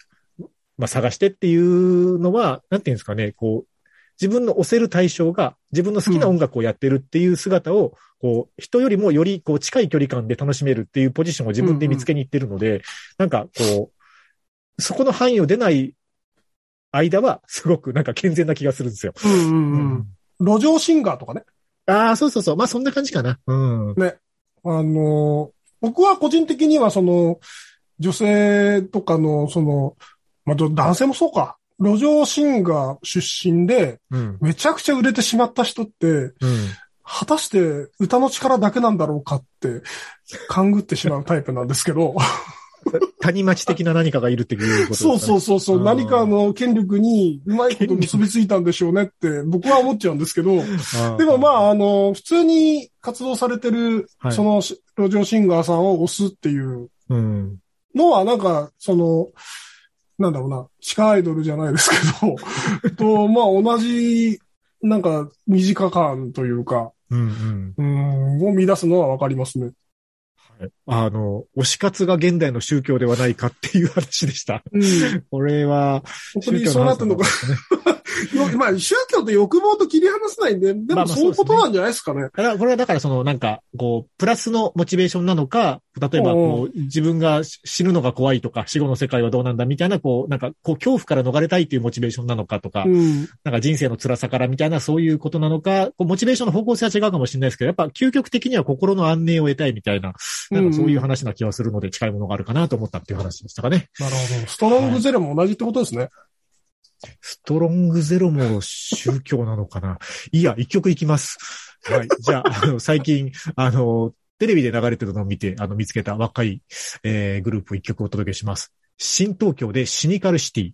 まあ探してっていうのは、なんていうんですかね、こう、自分の押せる対象が自分の好きな音楽をやってるっていう姿を、こう、人よりもよりこう近い距離感で楽しめるっていうポジションを自分で見つけに行ってるので、なんかこう、そこの範囲を出ない間は、すごくなんか健全な気がするんですよ。うんうんうん。路上シンガーとかね。ああ、そうそうそう。まあそんな感じかな。うん。あの、僕は個人的にはその、女性とかの、その、まあ、ど男性もそうか。路上シンガー出身で、うん。めちゃくちゃ売れてしまった人って、うん。果たして歌の力だけなんだろうかって、勘ぐってしまうタイプなんですけど。谷町的な何かがいるっていうことですそう。そうそうそう、うん。何かの権力にうまいこと結びついたんでしょうねって僕は思っちゃうんですけど、でもまあ、あの、普通に活動されてるはい、その路上シンガーさんを押すっていう。うん。のは、なんか、その、なんだろうな、地下アイドルじゃないですけど、と、まあ同じ、なんか、身近感というか、うんうん。うん、を見出すのはわかりますね。はいあの、推し活が現代の宗教ではないかっていう話でした。うん。これは、本当にそうなってんのか。よまあ、宗教と欲望と切り離せないんで、でまあまあもそういうことなんじゃないですかね。だからこれはだからそのなんか、こう、プラスのモチベーションなのか、例えばこう、自分が死ぬのが怖いとか、死後の世界はどうなんだみたいな、こう、なんか、こう、恐怖から逃れたいっていうモチベーションなのかとか、うん。なんか人生の辛さからみたいなそういうことなのか、こうモチベーションの方向性は違うかもしれないですけど、やっぱ究極的には心の安寧を得たいみたいな、なんかそういう話な気がするので近いものがあるかなと思ったっていう話でしたかね。なるほど。ストロングゼロも同じってことですね。ストロングゼロも宗教なのかな？いや、一曲いきます。はい。じゃあ、あの、最近、あの、テレビで流れてるのを見て、あの、見つけた若い、えー、グループ一曲お届けします。新東京でシニカルシティ。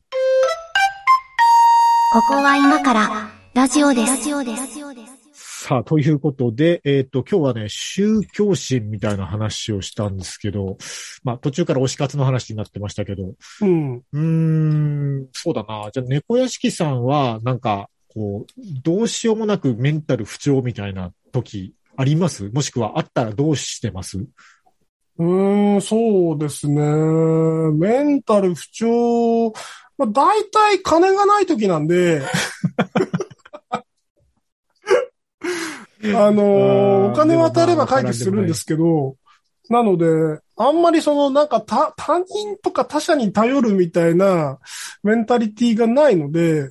ここは今からラジオです。ラジオです。さあ、ということで、えっ、と、今日はね、宗教心みたいな話をしたんですけど、まあ、途中から推し活の話になってましたけど、うん。うーん、そうだな。じゃあ、猫屋敷さんは、なんか、こう、どうしようもなくメンタル不調みたいな時あります？もしくはあったらどうしてます？うーん、そうですね。メンタル不調、まあ、大体金がない時なんで、あの お金渡れば解決するんですけど、なので、あんまりそのなんか他他人とか他者に頼るみたいなメンタリティがないので、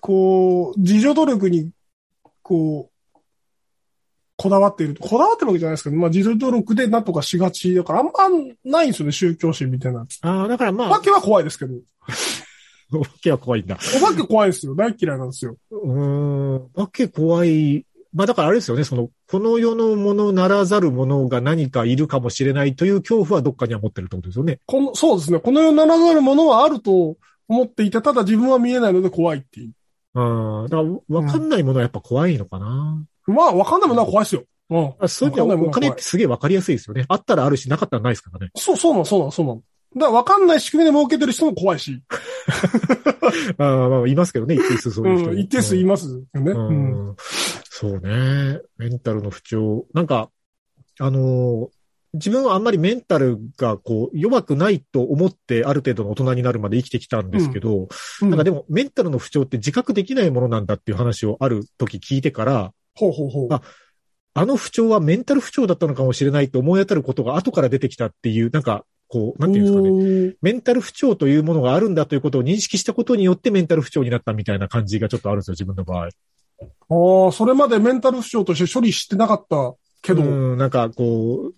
こう、自助努力に、こう、こだわっている。こだわってるわけじゃないですけど、まあ自助努力でなんとかしがちだから、あんまないんですよね、宗教心みたいな。ああ、だからまあ、お化けは怖いですけど。お化けは怖いんだ。お化け怖いですよ。大嫌いなんですよ。うーん、お化け怖い。まあだからあれですよね、その、この世のものならざるものが何かいるかもしれないという恐怖はどっかには持ってるってことですよね。この、そうですね。この世ならざるものはあると思っていて、ただ自分は見えないので怖いっていう。ああ、だからわかんないものはやっぱ怖いのかな。まあ、わかんないものは怖いですよ。うん。あそういう意味ではお金ってすげえわかりやすいですよね。あったらあるし、なかったらないですからね。そう、そうなの、そうなの、そうなの。だから分かんない仕組みで儲けてる人も怖いし。ああまあ、いますけどね、一定数そういう人。うん。一定数いますよね。ううん。んそうね。メンタルの不調。なんか、あのー自分はあんまりメンタルがこう弱くないと思ってある程度の大人になるまで生きてきたんですけど、うんなんかでもメンタルの不調って自覚できないものなんだっていう話をある時聞いてから、ほうほうほう。ああの不調はメンタル不調だったのかもしれないと思い当たることが後から出てきたっていう、なんか、こう、なんていうんですかね。ね。メンタル不調というものがあるんだということを認識したことによってメンタル不調になったみたいな感じがちょっとあるんですよ、自分の場合。ああ、それまでメンタル不調として処理してなかったけど、うん、なんかこう、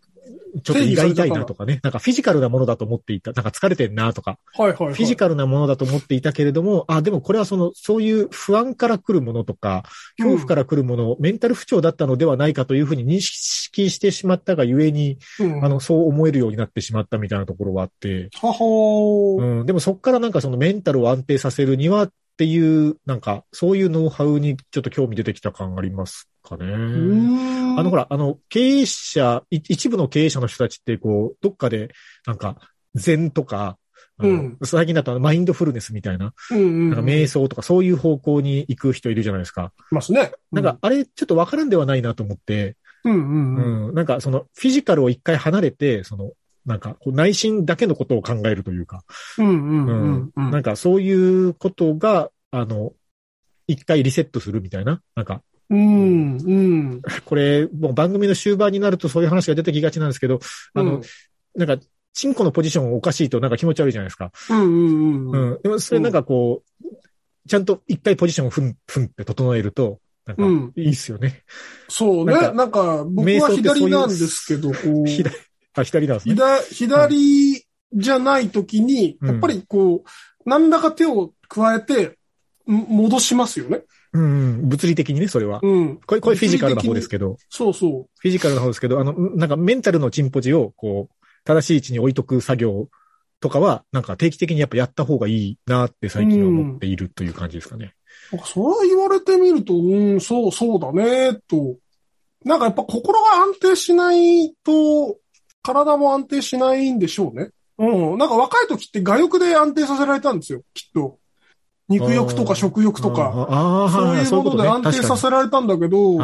ちょっと胃が痛いなとかね。なんかフィジカルなものだと思っていた。なんか疲れてんなとか。はいはいはい。フィジカルなものだと思っていたけれども、あ、でもこれはその、そういう不安から来るものとか、恐怖から来るもの、メンタル不調だったのではないかというふうに認識してしまったがゆえに、うん、あの、そう思えるようになってしまったみたいなところはあって、はほー。うん、でもそこからなんかそのメンタルを安定させるにはっていう、なんか、そういうノウハウにちょっと興味出てきた感ありますかね。あの、ほら、あの、経営者、い一部の経営者の人たちって、こう、どっかで、なんか、禅とか、うん最近だとマインドフルネスみたいな、うんうん。なんか瞑想とかそういう方向に行く人いるじゃないですか。ますね。なんか、あれ、ちょっとわからんではないなと思って、うんうんうん。うん、なんか、その、フィジカルを一回離れて、その、なんか、内心だけのことを考えるというか、うんうんうんうん。なんか、そういうことが、あの、一回リセットするみたいな、なんか、うんうん。これ、もう番組の終盤になるとそういう話が出てきがちなんですけど、あの、うんなんか、チンコのポジションおかしいとなんか気持ち悪いじゃないですか。うんうんううん。ん。でもそれなんかこう、ちゃんと一回ポジションをふん、ふんって整えると、なんかうん、いいっすよね。そうね。なんかなんか、僕は左なんですけど、こう、左、あ、左なんですね。左、左じゃない時に、うんやっぱりこう、何らか手を加えて、ん戻しますよね。うんうん、物理的にね、それは。うん。これ、これフィジカルな方ですけど、そうそフィジカルな方ですけど、あの、なんかメンタルのチンポジを、こう、正しい位置に置いとく作業とかは、なんか定期的にやっぱやった方がいいなって最近は思っているという感じですかね。なんかそれ言われてみると、うん、そう、そうだね、と。なんかやっぱ心が安定しないと、体も安定しないんでしょうね。うん。なんか若い時って我欲で安定させられたんですよ、きっと。肉欲とか食欲とか。ああ、そうはいいうもので安定させられたんだけど。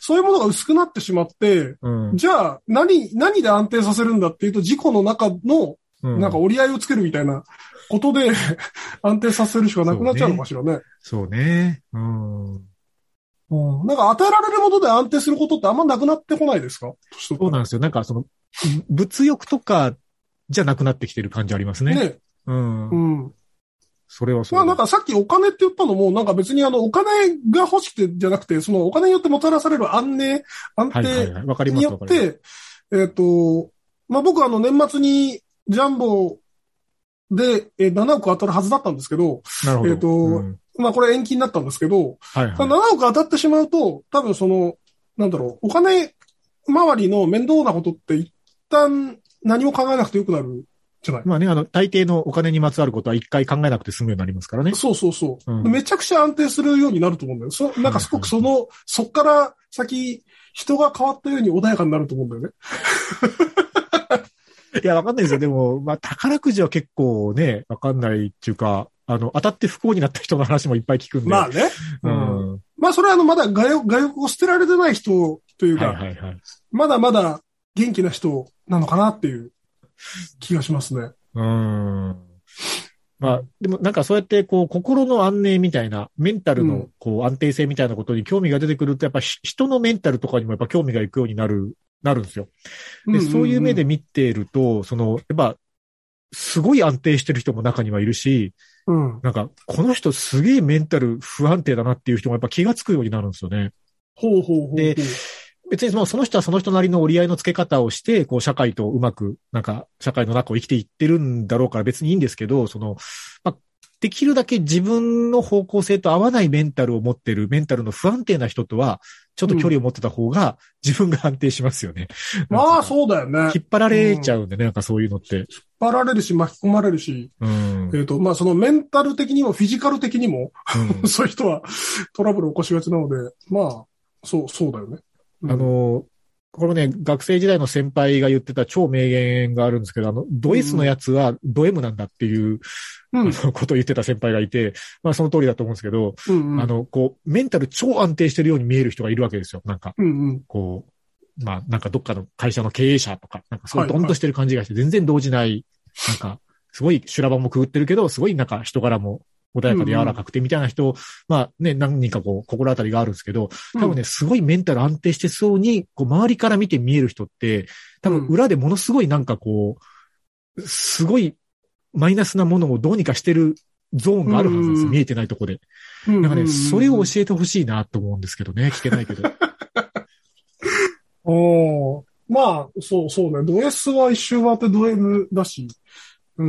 そういうものが薄くなってしまって、うん。じゃあ何、何で安定させるんだっていうと、自己の中のうんなんか折り合いをつけるみたいなことで 安定させるしかなくなっちゃうのかしらね。そうね。うん。うん。なんか与えられるもので安定することってあんまなくなってこないですか？そうなんですよ。なんかその、物欲とかじゃなくなってきてる感じありますね。ね。うんう。ん。それはそう。まあなんかさっきお金って言ったのも、なんか別にあのお金が欲しくてじゃなくて、そのお金によってもたらされる安寧、安はいはい定にすわかります。よって、えっ、と、まあ僕あの年末にジャンボで、えー7億当たるはずだったんですけど、なるほど。えっとうんまあこれ延期になったんですけど、はいはい。7億当たってしまうと、多分その、なんだろう、お金周りの面倒なことって一旦何も考えなくてよくなるじゃない？まあね、あの、大抵のお金にまつわることは一回考えなくて済むようになりますからね。そうそうそう、うんめちゃくちゃ安定するようになると思うんだよ。そなんかすごくその、そっから先、人が変わったように穏やかになると思うんだよね。いや、わかんないですよ。でも、まあ、宝くじは結構ね、わかんないっていうか、あの、当たって不幸になった人の話もいっぱい聞くんで。まあね。ううんん。まあそれはあの、まだ外欲外欲を捨てられてない人というか、はいはいはい。まだまだ元気な人なのかなっていう気がしますね。うん。まあ、でもなんかそうやって、こう、心の安寧みたいな、メンタルのうん、こう、安定性みたいなことに興味が出てくると、やっぱひ人のメンタルとかにもやっぱ興味がいくようになる、なるんですよ。で、そういう目で見ていると、その、やっぱ、すごい安定してる人も中にはいるし、うん。なんか、この人すげえメンタル不安定だなっていう人もやっぱ気がつくようになるんですよね。ほうほうほうほう。で別にそのその人はその人なりの折り合いの付け方をして、こう、社会とうまく、なんか、社会の中を生きていってるんだろうから別にいいんですけど、その、まあ、できるだけ自分の方向性と合わないメンタルを持ってる、メンタルの不安定な人とは、ちょっと距離を持ってた方が、自分が安定しますよね。まあう。そうだよね。引っ張られちゃうんでね、なんかそういうのって。引っ張られるし、巻き込まれるし、うん。えっ、と、まあそのメンタル的にもフィジカル的にも、うん そういう人はトラブルを起こしがちなので、まあ、そう、そうだよね。うんあ、の、これね、学生時代の先輩が言ってた超名言があるんですけど、あの、ド S のやつはド M なんだっていう、ことを言ってた先輩がいて、まあその通りだと思うんですけど、うん、うん。あ、の、こう、メンタル超安定してるように見える人がいるわけですよ。なんか、うん、うん。こう、まあなんかどっかの会社の経営者とか、なんかそうはいドンとしてる感じがして、全然動じない、なんか、すごい修羅場もくぐってるけど、すごいなんか人柄も穏やかで柔らかくてみたいな人、まあね、何人かこう、心当たりがあるんですけど、多分ね、すごいメンタル安定してそうに、こう、周りから見て見える人って、多分裏でものすごいなんかこう、すごいマイナスなものをどうにかしてるゾーンがあるはずです見えてないとこで。うん、なんかね、それをえ教えてほしいなと思うんですけどね。聞けないけど。おーまあ、そう、そうね。ド S は一周回ってド M だし、う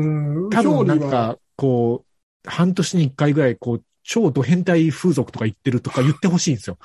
ん、多分なんか、こう、半年に一回ぐらい、こう、超ド変態風俗とか言ってるとか言ってほしいんですよ。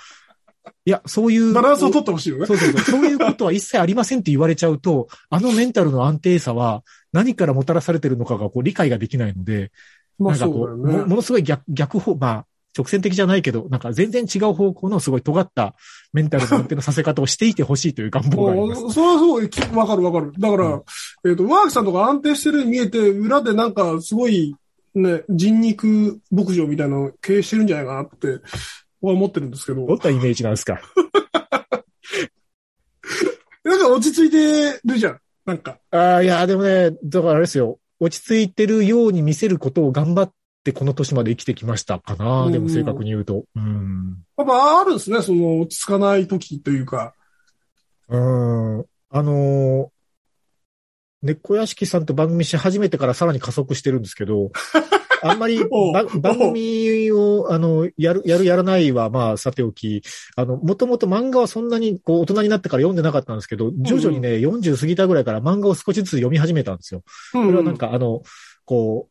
いや、そういう。バランスを取ってほしいよね。そうそうそう。そういうことは一切ありませんって言われちゃうと、あのメンタルの安定さは何からもたらされてるのかがこう理解ができないので、まあなんかこう、そうね。もものすごい逆、逆方、まあ、直線的じゃないけど、なんか全然違う方向のすごい尖ったメンタルの安定のさせ方をしていてほしいという願望があります。おそれはそう、きわかるわかる。だから、えっ、と、ワークさんとか安定してるように見えて、裏でなんかすごい、ね、人肉牧場みたいなのを経営してるんじゃないかなって、僕は思ってるんですけど。どんなイメージなんですか なんか落ち着いてるじゃん。なんか。ああ、いや、でもね、だからあれですよ。落ち着いてるように見せることを頑張ってこの年まで生きてきましたかな。うんでも正確に言うと。うん。やっぱあるんですね、その落ち着かない時というか。うん。あのー、猫屋敷さんと番組し始めてからさらに加速してるんですけど、あんまり番組を、あの、やる、やる、やらないは、まあ、さておき、あの、もともと漫画はそんなに、こう、大人になってから読んでなかったんですけど、徐々にね、40過ぎたぐらいから漫画を少しずつ読み始めたんですよ。うんそれはなんか、あの、こう、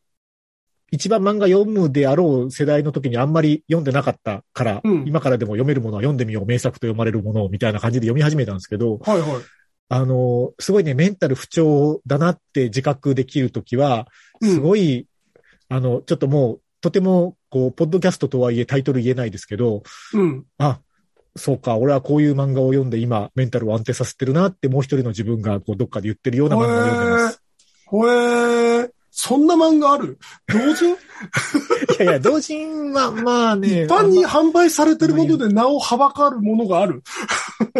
一番漫画読むであろう世代の時にあんまり読んでなかったから、うん今からでも読めるものは読んでみよう、名作と読まれるものをみたいな感じで読み始めたんですけど、はいはい。あの、すごいね、メンタル不調だなって自覚できるときは、うんすごい、あの、ちょっともう、とても、こう、ポッドキャストとはいえタイトル言えないですけど、うん。あ、そうか、俺はこういう漫画を読んで今、メンタルを安定させてるなって、もう一人の自分が、こう、どっかで言ってるような漫画を読んでます。ほえー。そんな漫画ある？同人？いやいや、同人は、まあね。一般に販売されてるもので名をはばかるものがある？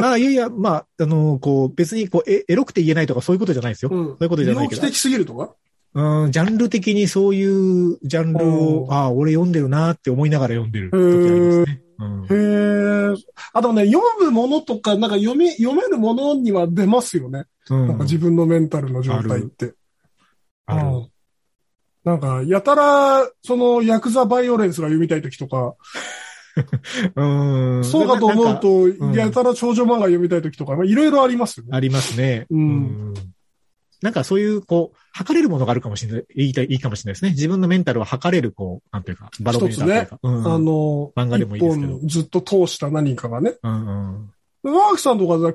ああ、いやいや、まあ、あの、こう、別に、こう、え、エロくて言えないとかそういうことじゃないですよ。うん。そういうことじゃないけど的すぎるとか？うん、ジャンル的にそういうジャンルを、うんああ、俺読んでるなって思いながら読んでる時ありますね。うんへえ。あとね、読むものとか、なんか読み、読めるものには出ますよね。うんなんか自分のメンタルの状態って。あるうんなんか、やたら、その、ヤクザバイオレンスが読みたい時とか、うん。そうかと思うと、んやたら少女漫画読みたい時とか、まあいろいろありますよね。ありますね。うんんなんかそういう、こう、測れるものがあるかもしれない、言いたい、いいかもしれないですね。自分のメンタルを測れる、こう、なんていうか、バロメーターというか。うんあの、漫画でもいいですけどずっと通した何かがね。うんうん。ワークさんとかさ、聞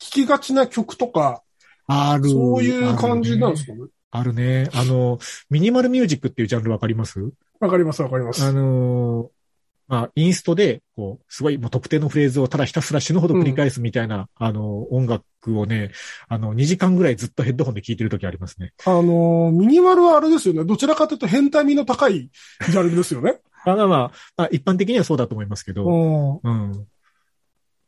聞きがちな曲とか、ある。そういう感じなんですかかね。あるね。あの、ミニマルミュージックっていうジャンルわかります？わかりますわかります。あのーまあ、インストで、こう、すごい、もう特定のフレーズをただひたすら死ぬほど繰り返すみたいな、あの、音楽をね、あの、2時間ぐらいずっとヘッドホンで聴いてる時ありますね。あの、ミニマルはあれですよね。どちらかというと変態味の高いジャンルですよね。あまあまあ、まあ、一般的にはそうだと思いますけど、うんうん。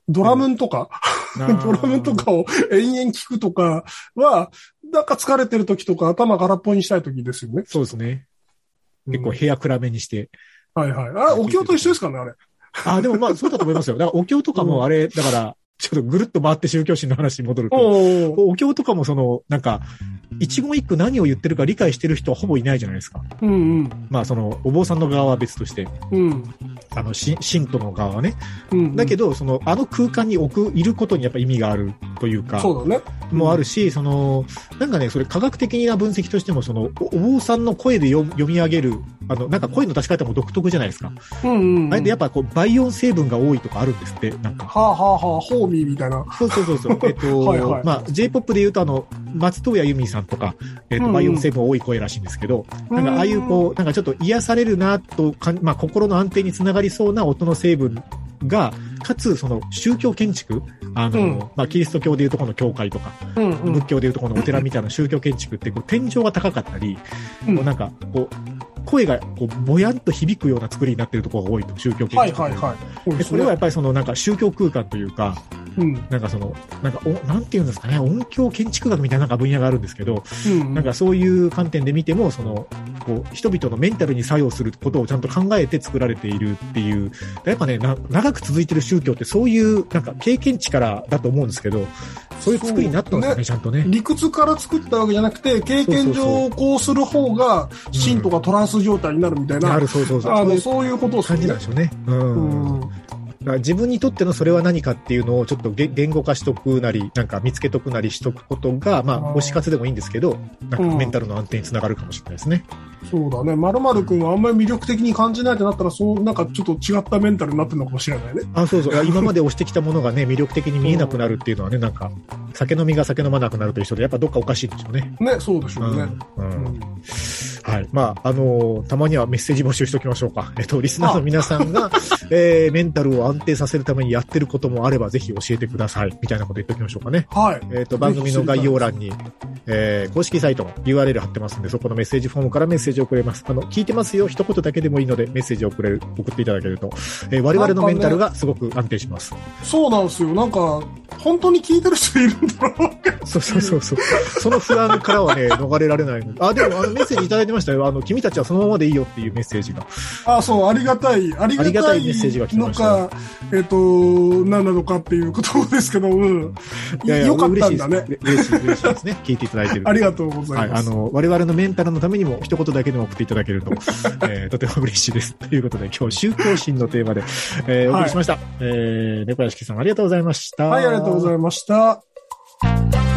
ドラムンとか、ドラムンとかを延々聞くとかは、なんか疲れてる時とか頭空っぽにしたい時ですよね。そうですね。結構うん部屋暗めにして。はいはい。あ、お経と一緒ですかね、あれ。あ、でもまあ、そうだと思いますよ。だから、お経とかもあれ、だから、ちょっとぐるっと回って宗教心の話に戻ると、おお経とかもその、なんか、一言一句何を言ってるか理解してる人はほぼいないじゃないですか。うんうん。まあ、その、お坊さんの側は別として、うん。あの、し信徒の側はね。うん。だけど、その、あの空間に置く、いることにやっぱ意味があるというか、そうだね。もあるし、その、なんかね、それ科学的な分析としても、その、おお坊さんの声で読読み上げる、あの、なんか声の出し方も独特じゃないですか。うんうん、うん。あれでやっぱこう、倍音成分が多いとかあるんですって、なんか。はあはあはあ、ミーみたいな。そうそうそうそう。えっと、はいはい。まあ、J-POP で言うとあの、松任谷由実さんとか、えっと、うん。うん倍音成分多い声らしいんですけど、なんかああいうこう、なんかちょっと癒されるなとかん、まあ、心の安定につながりそうな音の成分が、かつ、その、宗教建築あの、うん。まあ、キリスト教でいうとこの教会とか、うん、うん、うん。仏教でいうとこのお寺みたいな宗教建築って、こう、天井が高かったり、うん。こうなんか、こう、声が、こう、ぼやんと響くような作りになってるところが多いと、宗教建築はいはいはい。ですねでそれはやっぱりそのなんか宗教空間というか、うん。なんかその、なんかお、なんていうんですかね、音響建築学みたいななんか分野があるんですけど、うん。なんかそういう観点で見ても、その、こう、人々のメンタルに作用することをちゃんと考えて作られているっていう、やっぱね、な長く続いてる宗教ってそういう、なんか経験値からだと思うんですけど、そういう作りになってますよね、ちゃんとね。理屈から作ったわけじゃなくて、経験上こうする方が、シンとかトランス状態になるみたいな、ある、そうそうそう。あの、そういうことです感じなんでしょうね。うん。うん。自分にとってのそれは何かっていうのをちょっとげ言語化しとくなり、なんか見つけとくなりしとくことが、まあ、推し活でもいいんですけど、なんかメンタルの安定につながるかもしれないですね。そうだね。まるまるくんはあんまり魅力的に感じないってなったら、そう、なんかちょっと違ったメンタルになってるのかもしれないね。あ、そうそう。今まで推してきたものがね、魅力的に見えなくなるっていうのはね、なんか、酒飲みが酒飲まなくなると一緒で、やっぱどっかおかしいんでしょうね。ね、そうでしょうね。うん。うんうんはい。まあ、あのーたまにはメッセージ募集しておきましょうか。えっと、リスナーの皆さんが、えー、メンタルを安定させるためにやってることもあれば、ぜひ教えてください。みたいなこと言っておきましょうかね。はい。えっ、と、番組の概要欄に、えー、公式サイトの URL 貼ってますんで、そこのメッセージフォームからメッセージを送れます。あの、聞いてますよ、一言だけでもいいので、メッセージを送れる、送っていただけると、えー我々のメンタルがすごく安定します。そうなんですよ。なんか、本当に聞いてる人いるんだろうか。そうそうそうそう。その不安からはね、逃れられない。あ、でも、あの、メッセージいただいてましたよ。あの、君たちはそのままでいいよっていうメッセージが。あ、そう、ありがたい、ありがたいメッセージが来ましたのか、えっ、と、何なのかっていうことですけど、うん。いやいや、よかったんだね。です。嬉しい、嬉しいですね。聞いていただいてると。ありがとうござはいい、ます。あの、我々のメンタルのためにも一言だけでも送っていただけると、えーとても嬉しいです。ということで、今日、宗教心のテーマで、えーお送りしました。えー、猫屋敷さんありがとうございました。はい、ありがとうございました。